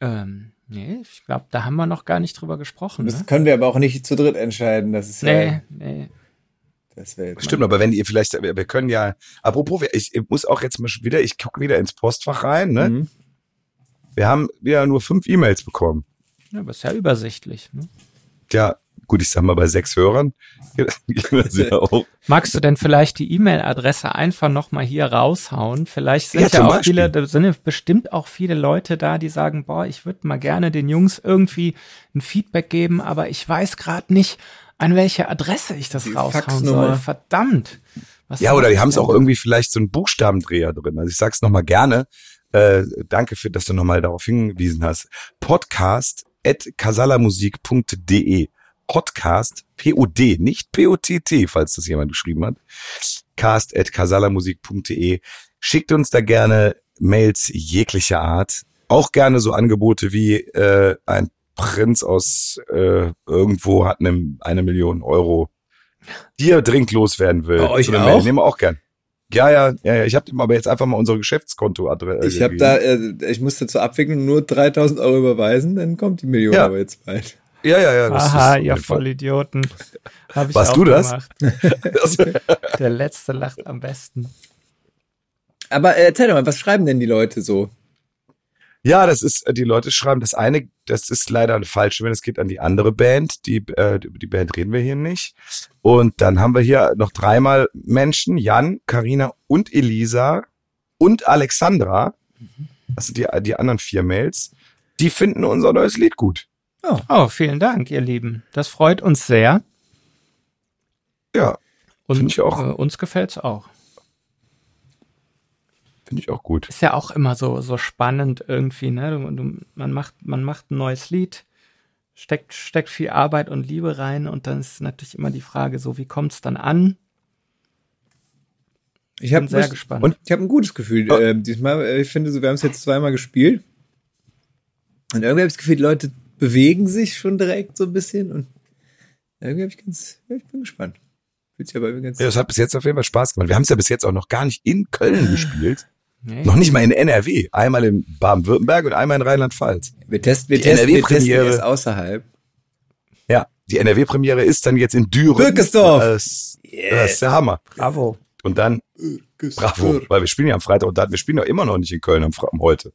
Ähm, nee, ich glaube, da haben wir noch gar nicht drüber gesprochen. Das Ne? können wir aber auch nicht zu dritt entscheiden. Das ist Nee, ja, nee. das Stimmt, aber wenn ihr vielleicht, wir, wir können ja, apropos, wir- ich, ich muss auch jetzt mal schon wieder, ich gucke wieder ins Postfach rein, ne? Mhm. Wir haben ja nur fünf E-Mails bekommen. Ja, aber ist ja übersichtlich. Ne? Ja, gut, ich sag mal bei sechs Hörern. Ja. Magst du denn vielleicht die E-Mail-Adresse einfach nochmal hier raushauen? Vielleicht sind Ja, ja, auch Beispiel. viele, da sind ja bestimmt auch viele Leute da, die sagen, boah, ich würde mal gerne den Jungs irgendwie ein Feedback geben, aber ich weiß gerade nicht, an welche Adresse ich das Die raushauen soll. Verdammt. Was Ja, oder die haben es auch irgendwie vielleicht so einen Buchstabendreher drin. Also ich sag's nochmal gerne. Äh, danke für, dass du nochmal darauf hingewiesen hast. Podcast at kasalamusik.de. Podcast, P-O-D, nicht P-O-T-T, falls das jemand geschrieben hat. Cast at kasalamusik.de. Schickt uns da gerne Mails jeglicher Art. Auch gerne so Angebote wie äh, ein Prinz aus äh, irgendwo hat eine, eine Million Euro, die er dringend loswerden will. Bei euch So auch? Nehmen wir auch gern. Ja, ja, ja, ja. Ich habe aber jetzt einfach mal unsere Geschäftskontoadresse. Ich habe da, äh, ich musste zur Abwicklung nur 3000 Euro überweisen, dann kommt die Million Ja. aber jetzt bald. Ja, ja, ja. das Aha, ihr Vollidioten. Hab ich Warst auch du das? Der Letzte lacht am besten. Aber äh, erzähl doch mal, was schreiben denn die Leute so? Ja, das ist, äh, die Leute schreiben, das eine, das ist leider eine falsche, wenn es geht an die andere Band. Die, äh, über die Band reden wir hier nicht. Und dann haben wir hier noch dreimal Menschen, Jan, Karina und Elisa und Alexandra. Das sind die, die anderen vier Mails. Die finden unser neues Lied gut. Oh, vielen Dank, ihr Lieben. Das freut uns sehr. Ja, Und ich auch. Äh, uns gefällt's auch. finde ich auch gut. Ist ja auch immer so, so spannend irgendwie, ne? Du, du, man, macht, man macht ein neues Lied, steckt, steckt viel Arbeit und Liebe rein und dann ist natürlich immer die Frage so, wie kommt's dann an? Ich habe Bin sehr gespannt. Und- ich habe ein gutes Gefühl. Oh. Äh, diesmal, äh, ich finde, so, wir haben es jetzt zweimal gespielt. Und irgendwie habe ich das Gefühl, die Leute bewegen sich schon direkt so ein bisschen. Und irgendwie habe ich ganz, ja, ich bin gespannt. Fühlt sich aber irgendwie ganz. Ja, das hat bis jetzt auf jeden Fall Spaß gemacht. Wir haben es ja bis jetzt auch noch gar nicht in Köln gespielt. Nee. Noch nicht mal in NRW. Einmal in Baden-Württemberg und einmal in Rheinland-Pfalz. wir testen, wir Die testen, wir testen NRW-Premiere. erst außerhalb. Ja, die NRW-Premiere ist dann jetzt in Düren. Birkesdorf. Das, das ist der Hammer. Bravo. Und dann, bravo, weil wir spielen ja am Freitag und dann, wir spielen ja immer noch nicht in Köln am heute.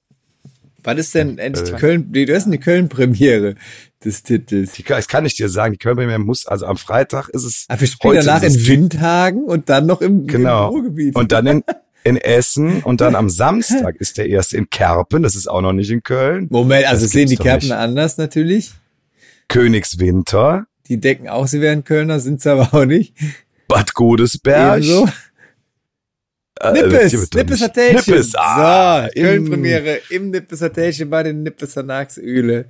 Was ist denn endlich die Äh. Köln, das ist denn die Köln-Premiere des Titels. Die, das kann ich dir sagen, die Köln-Premiere muss, also am Freitag ist es Aber wir spielen heute danach in es- Windhagen und dann noch im, Genau. im Ruhrgebiet. Und dann in, in Essen und dann am Samstag ist der erste in Kerpen, das ist auch noch nicht in Köln. Moment, also Das sehen die Kerpen nicht. anders natürlich. Königswinter, Die denken auch, sie wären Kölner, sind sie aber auch nicht. Bad Godesberg. Ebenso. Äh, Nippes, Nippes Hotelchen. Nippes, ah, so, Köln-Premiere im Nippes Hotelchen bei den Nippeser Nachsöhle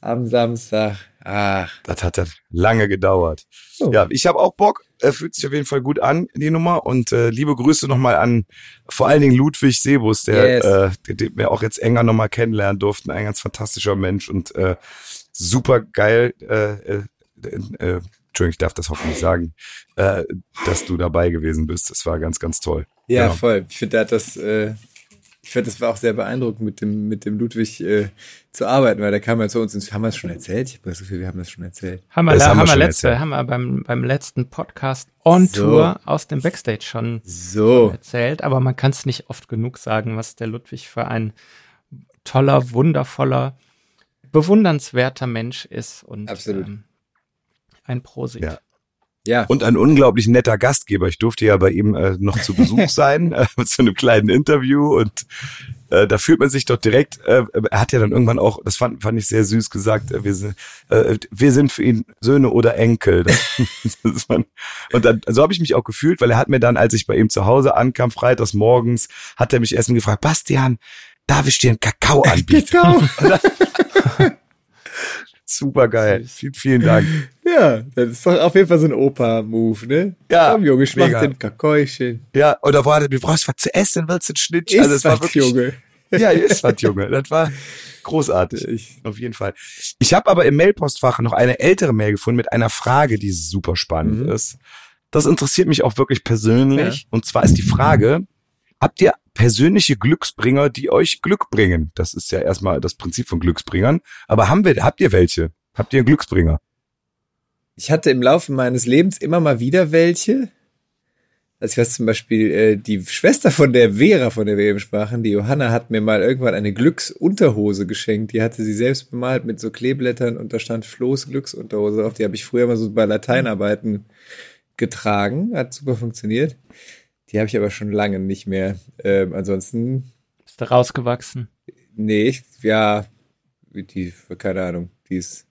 am Samstag. Ach, Das hat ja lange gedauert. Oh. Ja, ich habe auch Bock. Äh, fühlt sich auf jeden Fall gut an, die Nummer. Und äh, liebe Grüße nochmal an vor allen Dingen Ludwig Sebus, der, Yes. äh, den, den wir auch jetzt enger nochmal kennenlernen durften. Ein ganz fantastischer Mensch und äh, super geil. Äh, äh, äh, Entschuldigung, ich darf das hoffentlich sagen, äh, dass du dabei gewesen bist. Das war ganz, ganz toll. Ja, Genau. voll. Ich finde, der hat das, äh, Ich fand, das war auch sehr beeindruckend, mit dem, mit dem Ludwig äh, zu arbeiten, weil der kam ja zu uns ins, haben wir es schon erzählt? Ich habe das Gefühl, wir haben das schon erzählt. Haben wir, Das da, haben haben wir letzte, erzählt. haben wir beim, beim letzten Podcast on So. Tour aus dem Backstage schon So. erzählt, aber man kann es nicht oft genug sagen, was der Ludwig für ein toller, wundervoller, bewundernswerter Mensch ist und Absolut. Ähm, ein Prosit. Ja. Ja. Und ein unglaublich netter Gastgeber. Ich durfte ja bei ihm äh, noch zu Besuch sein, äh, zu einem kleinen Interview und äh, da fühlt man sich doch direkt, äh, er hat ja dann irgendwann auch, das fand, fand ich sehr süß gesagt, äh, wir, sind, äh, wir sind für ihn Söhne oder Enkel. War, und dann, so habe ich mich auch gefühlt, weil er hat mir dann, als ich bei ihm zu Hause ankam, freitags morgens, hat er mich erstmal gefragt, Bastian, darf ich dir einen Kakao anbieten? Kakao. Super geil. Vielen, vielen Dank. Ja, das ist doch auf jeden Fall so ein Opa-Move, ne? Ja, Komm, Junge, ich mach den Kakaochen. Ja, oder war du brauchst was zu essen, willst du einen Schnitt? Ist es war was, wirklich, Junge. Ja, ist was, Junge. Das war großartig. Ich, Auf jeden Fall. Ich habe aber im Mailpostfach noch eine ältere Mail gefunden mit einer Frage, die super spannend Mhm. ist. Das interessiert mich auch wirklich persönlich. Und zwar ist die Frage, habt ihr persönliche Glücksbringer, die euch Glück bringen? Das ist ja erstmal das Prinzip von Glücksbringern. Aber haben wir, habt ihr welche? Habt ihr Glücksbringer? ich hatte im Laufe meines Lebens immer mal wieder welche. Also ich weiß zum Beispiel, äh, die Schwester von der Vera, von der wir eben sprachen, die Johanna, hat mir mal irgendwann eine Glücksunterhose geschenkt. Die hatte sie selbst bemalt mit so Kleeblättern und da stand Flo's Glücksunterhose auf. Die habe ich früher mal so bei Lateinarbeiten getragen. Hat super funktioniert. Die habe ich aber schon lange nicht mehr. Ähm, ansonsten, Bist du rausgewachsen? nee, ich, ja, die, keine Ahnung, die ist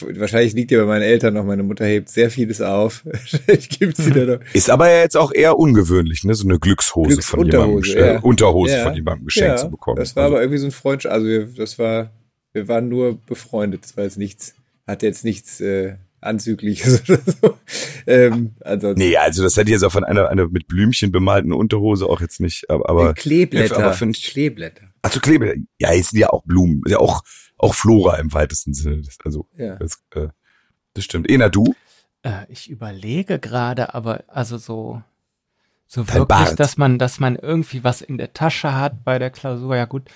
Wahrscheinlich liegt die bei meinen Eltern noch. Meine Mutter hebt sehr vieles auf. Wahrscheinlich gibt's die da noch. Ist aber ja jetzt auch eher ungewöhnlich, ne? So eine Glückshose von jemandem, äh, ja. Unterhose Ja. von jemandem geschenkt Ja, zu bekommen. Das war Also- aber irgendwie so ein Freundschaft. Also wir, das war, wir waren nur befreundet. Das war jetzt nichts, hatte jetzt nichts äh, Anzügliches oder so. Ähm, ansonsten. Nee, also das hätte ich jetzt auch von einer, einer mit Blümchen bemalten Unterhose auch jetzt nicht, aber, aber Kleeblätter. aber ich- Kleeblätter. also Klebe, ja, es sind ja auch Blumen, ist ja auch, auch Flora im weitesten Sinne. Das, also, Ja. das, äh, das stimmt. Ena, du? Äh, ich überlege gerade, aber also so, so Dein wirklich, Bart. dass man, dass man irgendwie was in der Tasche hat bei der Klausur. Ja gut,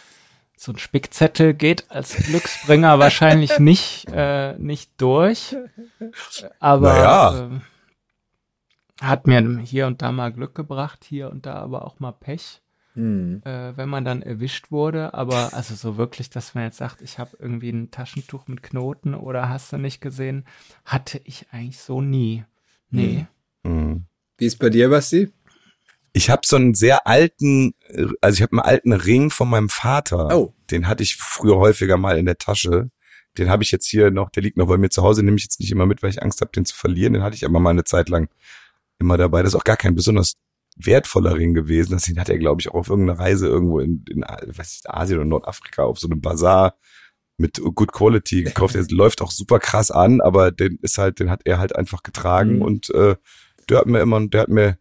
so ein Spickzettel geht als Glücksbringer wahrscheinlich nicht, äh, nicht durch. Aber Naja. ähm, hat mir hier und da mal Glück gebracht, hier und da aber auch mal Pech, Hm. äh, wenn man dann erwischt wurde. Aber also so wirklich, dass man jetzt sagt, ich habe irgendwie ein Taschentuch mit Knoten oder hast du nicht gesehen, hatte ich eigentlich so nie. Nee. Hm. Wie ist bei dir, Basti? Ich habe so einen sehr alten, äh, also ich habe einen alten Ring von meinem Vater. Oh. Den hatte ich früher häufiger mal in der Tasche. Den habe ich jetzt hier noch, der liegt noch bei mir zu Hause, nehme ich jetzt nicht immer mit, weil ich Angst habe, den zu verlieren. Den hatte ich aber mal eine Zeit lang immer dabei. Das ist auch gar kein besonders wertvoller Ring gewesen. Das den hat er, glaube ich, auch auf irgendeiner Reise irgendwo in, in weiß ich, Asien oder Nordafrika auf so einem Bazar mit Good Quality gekauft. Der läuft auch super krass an, aber den ist halt, den hat er halt einfach getragen Mhm. und äh, der hat mir immer, der hat mir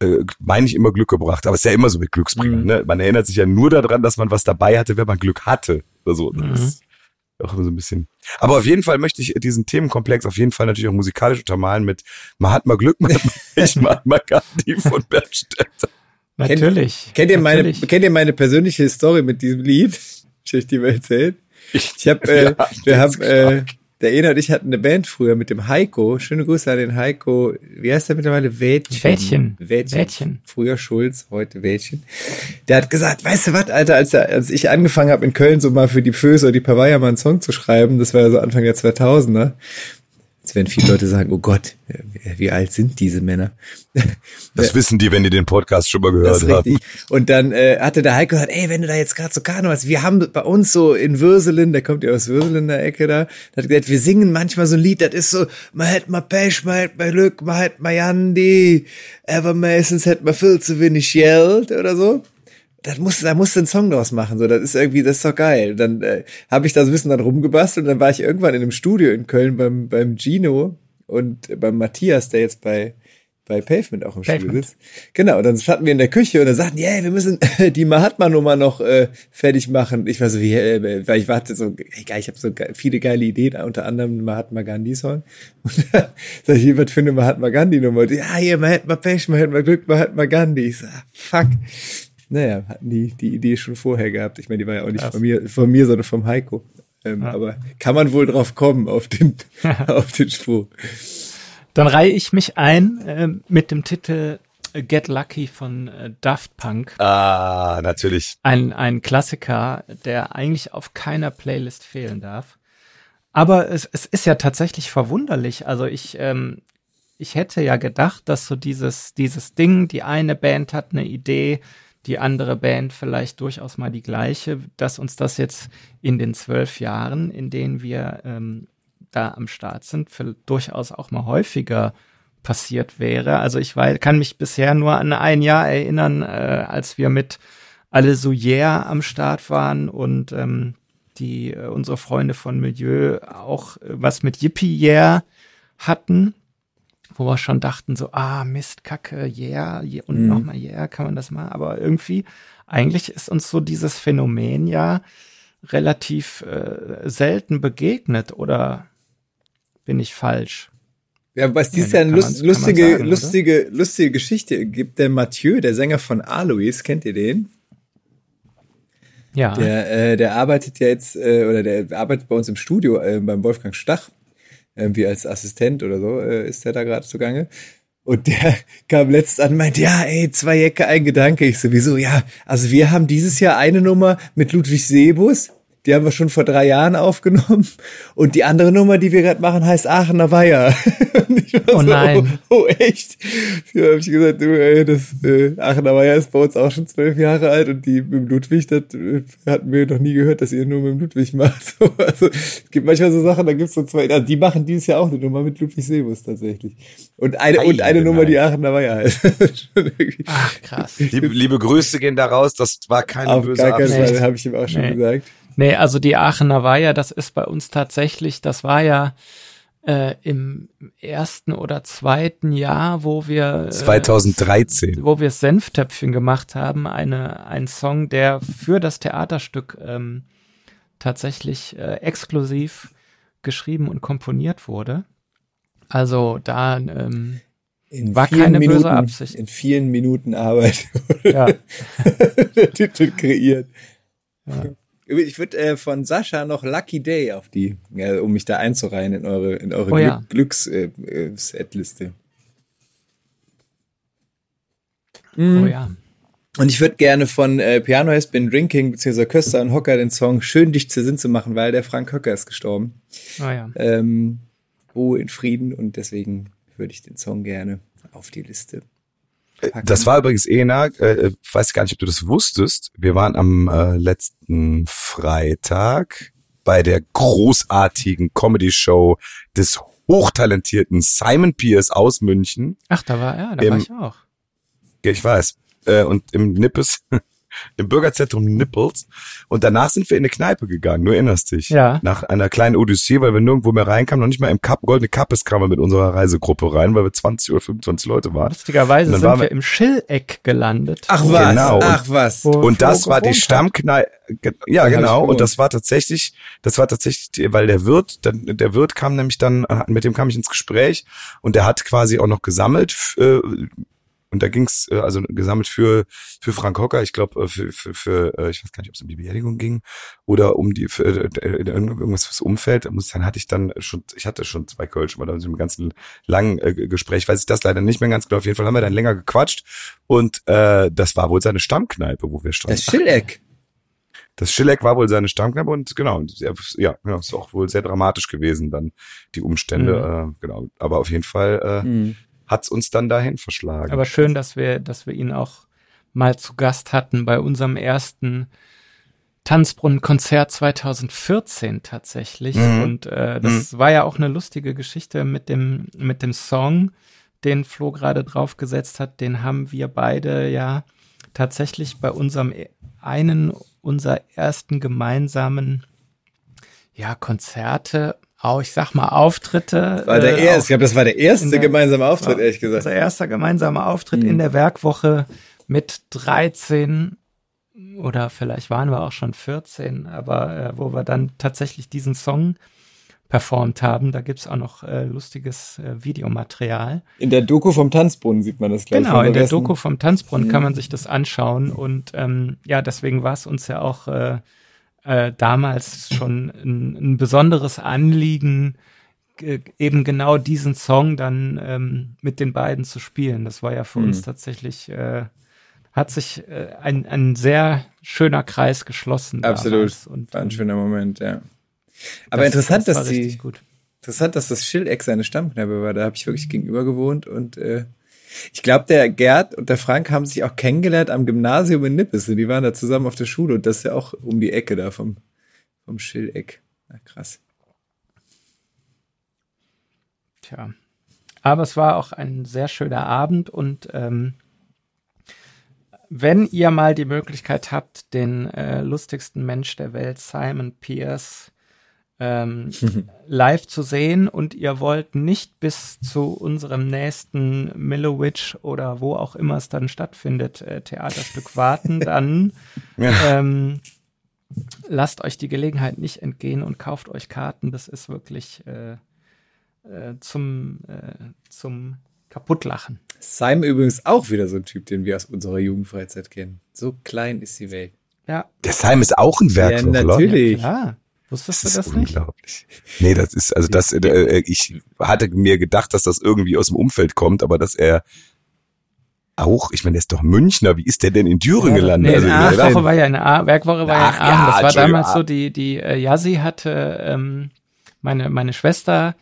äh, meine ich immer Glück gebracht, aber es ist ja immer so mit Glücksbringern. Mhm. Ne? Man erinnert sich ja nur daran, dass man was dabei hatte, wenn man Glück hatte. Also, das Mhm. ist auch immer so ein bisschen. Aber auf jeden Fall möchte ich diesen Themenkomplex auf jeden Fall natürlich auch musikalisch untermalen mit Mahatma Glück, Mahatma Pech, Mahatma Gandhi von Bernstetter. Natürlich. Kennt ihr meine, natürlich. kennt ihr meine persönliche Story mit diesem Lied? Soll ich die mal erzählen? Ich habe, äh, Ja, wir haben, äh. Der Ena und ich hatten eine Band früher mit dem Heiko. Schöne Grüße an den Heiko. Wie heißt der mittlerweile? Wädchen. Wädchen. Wädchen. Wädchen. Früher Schulz, heute Wädchen. Der hat gesagt, weißt du was, Alter, als, er, als ich angefangen habe in Köln so mal für die Föse oder die Pavaya mal einen Song zu schreiben, das war ja so Anfang der 2000er. Jetzt werden viele Leute sagen, oh Gott, wie- wie alt sind diese Männer? Das wissen die, wenn die den Podcast schon mal gehört haben. Und dann äh, hatte der Heiko gesagt, ey, wenn du da jetzt gerade so Kanu hast, wir haben bei uns so in Würselen, der kommt ja aus Würselen in der Ecke da, der hat gesagt, wir singen manchmal so ein Lied, das ist so, man hätt mal Pech, man hätt mal Glück, man hätt mal Jandi, aber meistens hätt man viel zu wenig Geld oder so. Das muss, da musst du einen Song draus machen, so, das ist irgendwie, das ist doch geil. Dann äh, habe ich da so ein bisschen dann rumgebastelt und dann war ich irgendwann in einem Studio in Köln beim, beim Gino und beim Matthias, der jetzt bei, bei Pavement auch im Studio sitzt. Genau, und dann standen wir in der Küche und dann sagten, yeah, wir müssen die Mahatma-Nummer noch äh, fertig machen. Ich war so, wie, äh, weil ich warte so, ey, geil, ich habe so viele geile Ideen, unter anderem Mahatma Gandhi-Song. Und dann sag ich, was für eine Mahatma Gandhi-Nummer? Ja, hier, Mahatma Pech, Mahatma Glück, Mahatma Gandhi. Ich so, ah, fuck. Naja, hatten die die Idee schon vorher gehabt. Ich meine, die war ja auch nicht von mir, von mir, sondern vom Heiko. Ähm, ja. Aber kann man wohl drauf kommen auf den, auf den Spruch. Dann reihe ich mich ein äh, mit dem Titel Get Lucky von äh, Daft Punk. Ah, natürlich. Ein, ein Klassiker, der eigentlich auf keiner Playlist fehlen darf. Aber es, es ist ja tatsächlich verwunderlich. Also ich, ähm, ich hätte ja gedacht, dass so dieses, dieses Ding, die eine Band hat eine Idee, die andere Band vielleicht durchaus mal die gleiche, dass uns das jetzt in den zwölf Jahren, in denen wir ähm, da am Start sind, für durchaus auch mal häufiger passiert wäre. Also ich weiß, kann mich bisher nur an ein Jahr erinnern, äh, als wir mit alle so yeah am Start waren und ähm, die äh, unsere Freunde von Milieu auch äh, was mit Yippie Yeah hatten, wo wir schon dachten so, ah Mist, Kacke, yeah, yeah und mhm. nochmal yeah, kann man das mal. Aber irgendwie, eigentlich ist uns so dieses Phänomen ja relativ äh, selten begegnet oder bin ich falsch? Ja, was dieses ja, Jahr eine lust, lustige, sagen, lustige, lustige Geschichte gibt. Der Mathieu, der Sänger von Alois, kennt ihr den? Ja. Der, äh, der arbeitet ja jetzt, äh, oder der arbeitet bei uns im Studio äh, beim Wolfgang Stach, irgendwie als Assistent oder so, äh, ist der da gerade zugange. Und der kam letzt an und meinte, ja, ey, zwei Jacke, ein Gedanke. Ich sowieso, ja, also wir haben dieses Jahr eine Nummer mit Ludwig Sebus die haben wir schon vor drei Jahren aufgenommen. Und die andere Nummer, die wir gerade machen, heißt Aachener Weiher. oh nein. Oh, oh echt? Da habe ich gesagt, du, ey, das äh, Aachener Weiher ist bei uns auch schon zwölf Jahre alt und die mit dem Ludwig, das äh, hatten wir noch nie gehört, dass ihr nur mit dem Ludwig macht. also es gibt manchmal so Sachen, da gibt's so zwei, also die machen dieses Jahr auch eine Nummer mit Ludwig Sebus tatsächlich. Und eine, Ei, und eine Nummer, die Aachener Weiher heißt. Ach, krass. Liebe, liebe Grüße gehen da raus, das war keine Auf böse gar Absicht. Fall, habe ich ihm auch schon nee. gesagt. Nee, also die Aachener war ja, das ist bei uns tatsächlich, das war ja äh, im ersten oder zweiten Jahr, wo wir äh, 2013, wo wir Senftöpfchen gemacht haben, eine ein Song, der für das Theaterstück ähm, tatsächlich äh, exklusiv geschrieben und komponiert wurde. Also da ähm, in war keine Minuten, böse Absicht. In vielen Minuten Arbeit ja. der Titel kreiert. Ja. Ich würde äh, von Sascha noch Lucky Day auf die, ja, um mich da einzureihen in eure, in eure oh, Glück, ja. Glücks-Setliste. Äh, mhm. Oh ja. Und ich würde gerne von äh, Piano Has Been Drinking beziehungsweise Köster und Hocker den Song Schön dich zu Sinn zu machen, weil der Frank Höcker ist gestorben. Oh ja. Ähm, Ruhe in Frieden und deswegen würde ich den Song gerne auf die Liste Packen. Das war übrigens Ena, äh, weiß gar nicht, ob du das wusstest. Wir waren am äh, letzten Freitag bei der großartigen Comedy-Show des hochtalentierten Simon Pierce aus München. Ach, da war er, da Im, war ich auch. Ja, ich weiß. Äh, und im Nippes im Bürgerzentrum Nipples. Und danach sind wir in eine Kneipe gegangen, du erinnerst dich. Ja. Nach einer kleinen Odyssee, weil wir nirgendwo mehr reinkamen, noch nicht mal im Cup, Goldene Kappes kamen wir mit unserer Reisegruppe rein, weil wir 20 oder 25 Leute waren. Lustigerweise sind wir, wir im Schilleck gelandet. Ach was, genau. ach was. Und das war die Stammkneipe, ja da genau, und das war tatsächlich, das war tatsächlich, weil der Wirt, der Wirt kam nämlich dann, mit dem kam ich ins Gespräch und der hat quasi auch noch gesammelt, äh, und da ging's äh, also gesammelt für für Frank Hocker, ich glaube äh, für, für, für äh, ich weiß gar nicht, ob es um die Beerdigung ging oder um die für, äh, äh irgendwas fürs Umfeld. Dann hatte ich dann schon, ich hatte schon zwei Kölsch, aber dann so im ganzen langen äh, Gespräch weiß ich das leider nicht mehr ganz genau. Auf jeden Fall haben wir dann länger gequatscht und äh, das war wohl seine Stammkneipe, wo wir standen. Das Schilleck. Das Schilleck war wohl seine Stammkneipe und genau, ja, genau, ist auch wohl sehr dramatisch gewesen dann die Umstände, mhm. äh, genau. Aber auf jeden Fall äh, mhm hat's uns dann dahin verschlagen. Aber schön, dass wir, dass wir ihn auch mal zu Gast hatten bei unserem ersten Tanzbrunnen-Konzert 2014 tatsächlich. Mhm. Und äh, das mhm. war ja auch eine lustige Geschichte mit dem, mit dem Song, den Flo gerade draufgesetzt hat. Den haben wir beide ja tatsächlich bei unserem e-, einen unserer ersten gemeinsamen ja, Konzerte auch, ich sag mal, Auftritte. War der äh, erste, ich glaube, das war der erste der, gemeinsame Auftritt, ehrlich gesagt. Unser erster gemeinsamer Auftritt mhm. in der Werkwoche mit 13 oder vielleicht waren wir auch schon 14, aber äh, wo wir dann tatsächlich diesen Song performt haben. Da gibt's auch noch äh, lustiges äh, Videomaterial. In der Doku vom Tanzbrunnen sieht man das gleich. Genau, in der Doku vom Tanzbrunnen mhm. kann man sich das anschauen. Und ähm, ja, deswegen war es uns ja auch äh, äh, damals schon ein, ein besonderes Anliegen, eben genau diesen Song dann ähm, mit den beiden zu spielen. Das war ja für mhm. uns tatsächlich, äh, hat sich äh, ein, ein sehr schöner Kreis geschlossen. Absolut. Und, war ein schöner Moment, ja. Aber das, interessant, das dass die, interessant, dass das Schildeck seine Stammkneipe war. Da habe ich wirklich gegenüber gewohnt und äh, ich glaube, der Gerd und der Frank haben sich auch kennengelernt am Gymnasium in Nippes. Die waren da zusammen auf der Schule und das ist ja auch um die Ecke da vom, vom Schilleck. Na, krass. Tja. Aber es war auch ein sehr schöner Abend und ähm, wenn ihr mal die Möglichkeit habt, den äh, lustigsten Mensch der Welt, Simon Pierce, ähm, live zu sehen und ihr wollt nicht bis zu unserem nächsten Millowitch oder wo auch immer es dann stattfindet, äh, Theaterstück warten, dann ähm, lasst euch die Gelegenheit nicht entgehen und kauft euch Karten. Das ist wirklich äh, äh, zum, äh, zum Kaputtlachen. Simon übrigens auch wieder so ein Typ, den wir aus unserer Jugendfreizeit kennen. So klein ist die Welt. Ja. Der Simon ist auch ein Werkloch, Ja, natürlich. Ja, Wusstest das du das nicht? Unglaublich. Nee, das ist, also das, äh, äh, ich hatte mir gedacht, dass das irgendwie aus dem Umfeld kommt, aber dass er auch, ich meine, der ist doch Münchner, wie ist der denn in Düren ja, gelandet? Nee, also, Werkwoche war ja eine Werkwoche war ja in Aachen. das war damals so, die, die äh, Yassi hatte, ähm, meine, meine Schwester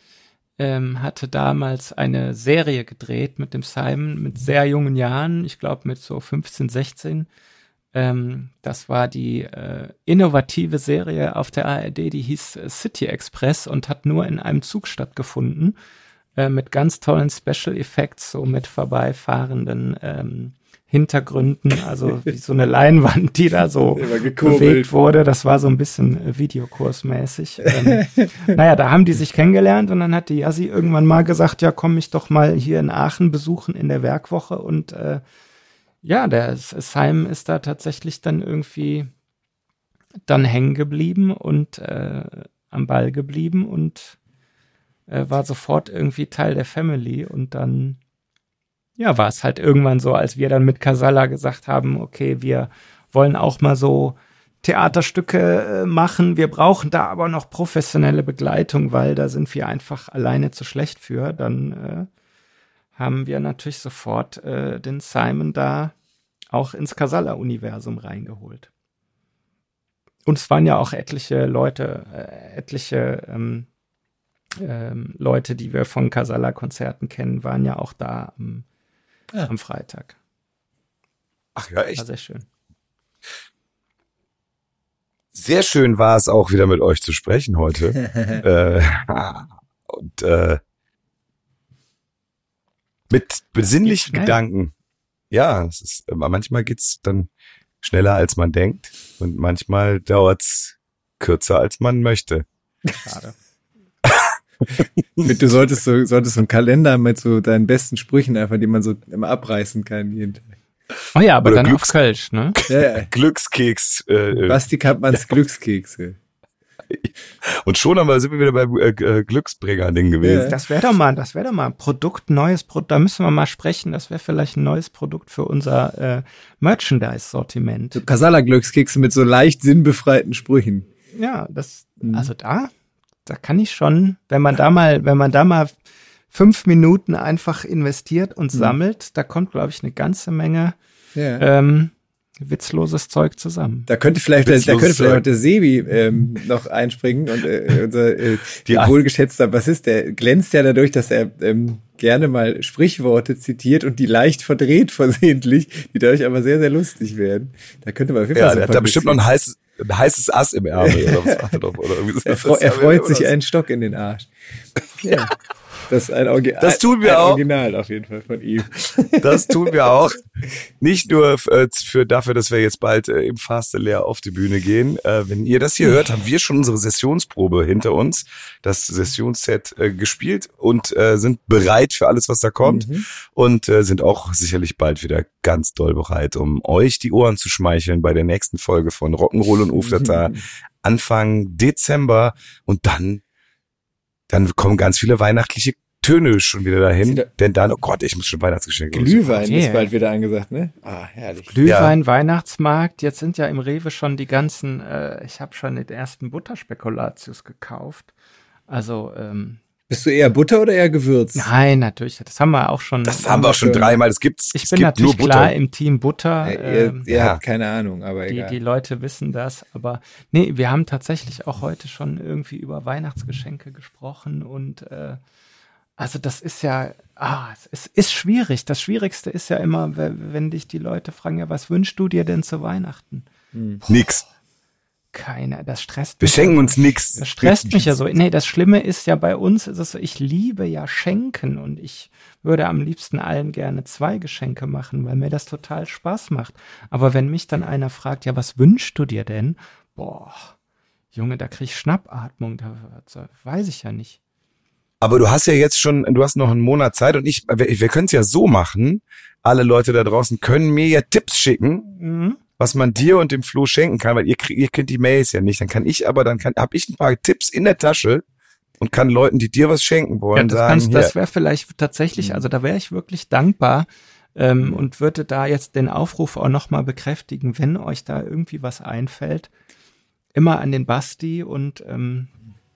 ähm, hatte damals eine Serie gedreht mit dem Simon mit sehr jungen Jahren, ich glaube mit so 15, 16. Ähm, das war die äh, innovative Serie auf der ARD, die hieß äh, City Express und hat nur in einem Zug stattgefunden äh, mit ganz tollen Special Effects, so mit vorbeifahrenden ähm, Hintergründen, also wie so eine Leinwand, die da so bewegt wurde. Das war so ein bisschen äh, Videokursmäßig. ähm, naja, da haben die sich kennengelernt und dann hat die Yassi irgendwann mal gesagt, ja, komm mich doch mal hier in Aachen besuchen in der Werkwoche und äh, ja, der Simon ist da tatsächlich dann irgendwie dann hängen geblieben und äh, am Ball geblieben und äh, war sofort irgendwie Teil der Family und dann ja, war es halt irgendwann so, als wir dann mit Casalla gesagt haben, okay, wir wollen auch mal so Theaterstücke äh, machen. Wir brauchen da aber noch professionelle Begleitung, weil da sind wir einfach alleine zu schlecht für. Dann äh, haben wir natürlich sofort äh, den Simon da auch ins Casalla-Universum reingeholt. Und es waren ja auch etliche Leute, äh, etliche ähm, ähm, Leute, die wir von Casalla-Konzerten kennen, waren ja auch da am ja. am Freitag. Ach ja, echt? War sehr schön. Sehr schön war es auch wieder mit euch zu sprechen heute. äh, und äh, mit besinnlichen Gedanken. Ja, es ist, manchmal geht's dann schneller als man denkt und manchmal dauert's kürzer als man möchte. Schade du solltest so, solltest so einen Kalender mit so deinen besten Sprüchen einfach, die man so immer abreißen kann jeden Tag. Oh ja, aber Oder dann Glücks auf Kölsch, ne? Ja, ja. Glückskeks. Äh, Basti Kampmanns ja. Glückskekse. Und schon einmal sind wir wieder beim äh, äh Glücksbringer-Ding gewesen. Das wäre doch mal, das wäre doch mal ein Produkt, neues Produkt, da müssen wir mal sprechen. Das wäre vielleicht ein neues Produkt für unser äh, Merchandise-Sortiment. So Kasala-Glückskekse mit so leicht sinnbefreiten Sprüchen. Ja, das, mhm. also da, da kann ich schon, wenn man da mal, wenn man da mal fünf Minuten einfach investiert und mhm. sammelt, da kommt, glaube ich, eine ganze Menge ja. ähm, witzloses Zeug zusammen. Da könnte vielleicht, der, da könnte vielleicht auch der Sebi ähm, noch einspringen und äh, unser äh, wohlgeschätzter Bassist, der glänzt ja dadurch, dass er ähm, gerne mal Sprichworte zitiert und die leicht verdreht versehentlich, die dadurch aber sehr, sehr lustig werden. Da könnte man auf jeden Fall ja, so der hat da bestimmt noch ein heißes, ein heißes Ass im Ärmel oder was er oder irgendwie so. Er, freu, er freut sich einen Stock in den Arsch. Ja. Das ist ein, Orgi das tun wir ein auch. Original auf jeden Fall von ihm. Das tun wir auch. Nicht nur äh, für dafür, dass wir jetzt bald äh, im Faste leer auf die Bühne gehen. Äh, wenn ihr das hier hört, haben wir schon unsere Sessionsprobe hinter uns, das Sessionsset äh, gespielt und sind bereit für alles, was da kommt mhm. und sind auch sicherlich bald wieder ganz doll bereit, um euch die Ohren zu schmeicheln bei der nächsten Folge von Rock'n'Roll und Uflata mhm. Anfang Dezember und dann dann kommen ganz viele weihnachtliche Töne schon wieder dahin. Wieder- Denn dann, oh Gott, ich muss schon Weihnachtsgeschenke Glühwein Yeah. ist bald wieder angesagt, ne? Ah, herrlich. Glühwein, Weihnachtsmarkt. Jetzt sind ja im Rewe schon die ganzen, äh, ich habe schon den ersten Butterspekulatius gekauft. Also, ähm, Bist du eher Butter oder eher Gewürz? nein, natürlich, das haben wir auch schon. Das haben wir auch schon dreimal. Es gibt's. ich es bin gibt natürlich klar im Team Butter. Äh, ähm, ihr ihr ja. habt keine Ahnung, aber die, egal. die Leute wissen das, aber nee, wir haben tatsächlich auch heute schon irgendwie über Weihnachtsgeschenke gesprochen und äh, also das ist ja, ah, es ist, schwierig. Das Schwierigste ist ja immer, we- wenn dich die Leute fragen, ja, was wünschst du dir denn zu Weihnachten? Nix. Keiner, das stresst Wir mich. schenken uns nix. Das stresst mich ja so. Nee, das Schlimme ist ja bei uns, ist es so, ich liebe ja Schenken und ich würde am liebsten allen gerne zwei Geschenke machen, weil mir das total Spaß macht. Aber wenn mich dann einer fragt, ja, was wünschst du dir denn? Boah, Junge, da krieg ich Schnappatmung, da, da weiß ich ja nicht. Aber du hast ja jetzt schon, du hast noch einen Monat Zeit und ich, wir, wir können es ja so machen. Alle Leute da draußen können mir ja Tipps schicken, Mhm. Was man dir und dem Flo schenken kann, weil ihr, kriegt- ihr kennt die Mails ja nicht. Dann kann ich aber, dann kann, habe ich ein paar Tipps in der Tasche und kann Leuten, die dir was schenken Ja, wollen, das, sagen, kannst, hier, das wäre vielleicht tatsächlich, also da wäre ich wirklich dankbar ähm, und würde da jetzt den Aufruf auch nochmal bekräftigen, wenn euch da irgendwie was einfällt, immer an den Basti und ähm,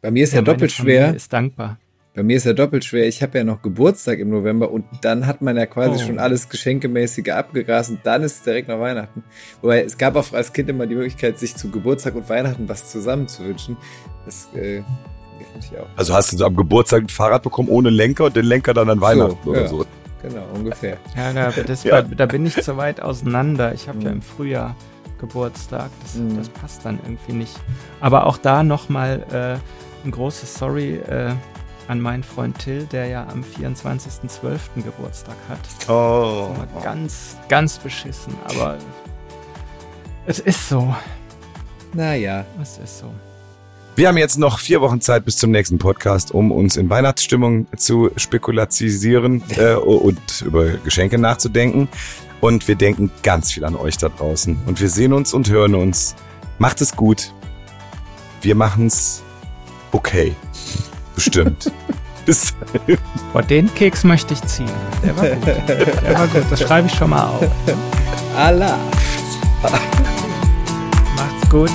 Bei mir ist ja, meine doppelt schwer. Ist dankbar. Bei mir ist ja doppelt schwer. Ich habe ja noch Geburtstag im November und dann hat man ja quasi Oh. schon alles Geschenkemäßige abgegrast und dann ist es direkt noch Weihnachten. Wobei es gab auch als Kind immer die Möglichkeit, sich zu Geburtstag und Weihnachten was zusammen zu wünschen. Das äh, natürlich auch. also hast du so am Geburtstag ein Fahrrad bekommen ohne Lenker und den Lenker dann an Weihnachten oder ja. so. Genau, ungefähr. Ja, da, das, Ja. da bin ich zu weit auseinander. Ich habe ja Mhm. im Frühjahr Geburtstag. Das, Mhm. das passt dann irgendwie nicht. Aber auch da nochmal äh, ein großes Sorry äh, an meinen Freund Till, der ja am 24.12. Geburtstag hat. Oh. Ganz, ganz beschissen. Aber es ist so. Naja. Es ist so. Wir haben jetzt noch vier Wochen Zeit bis zum nächsten Podcast, um uns in Weihnachtsstimmung zu spekulatisieren äh, und über Geschenke nachzudenken. Und wir denken ganz viel an euch da draußen. Und wir sehen uns und hören uns. Macht es gut. Wir machen's okay. Bestimmt. Bis Boah, den Keks möchte ich ziehen. Der war gut. Der war gut. Das schreibe ich schon mal auf. Allah. Macht's gut.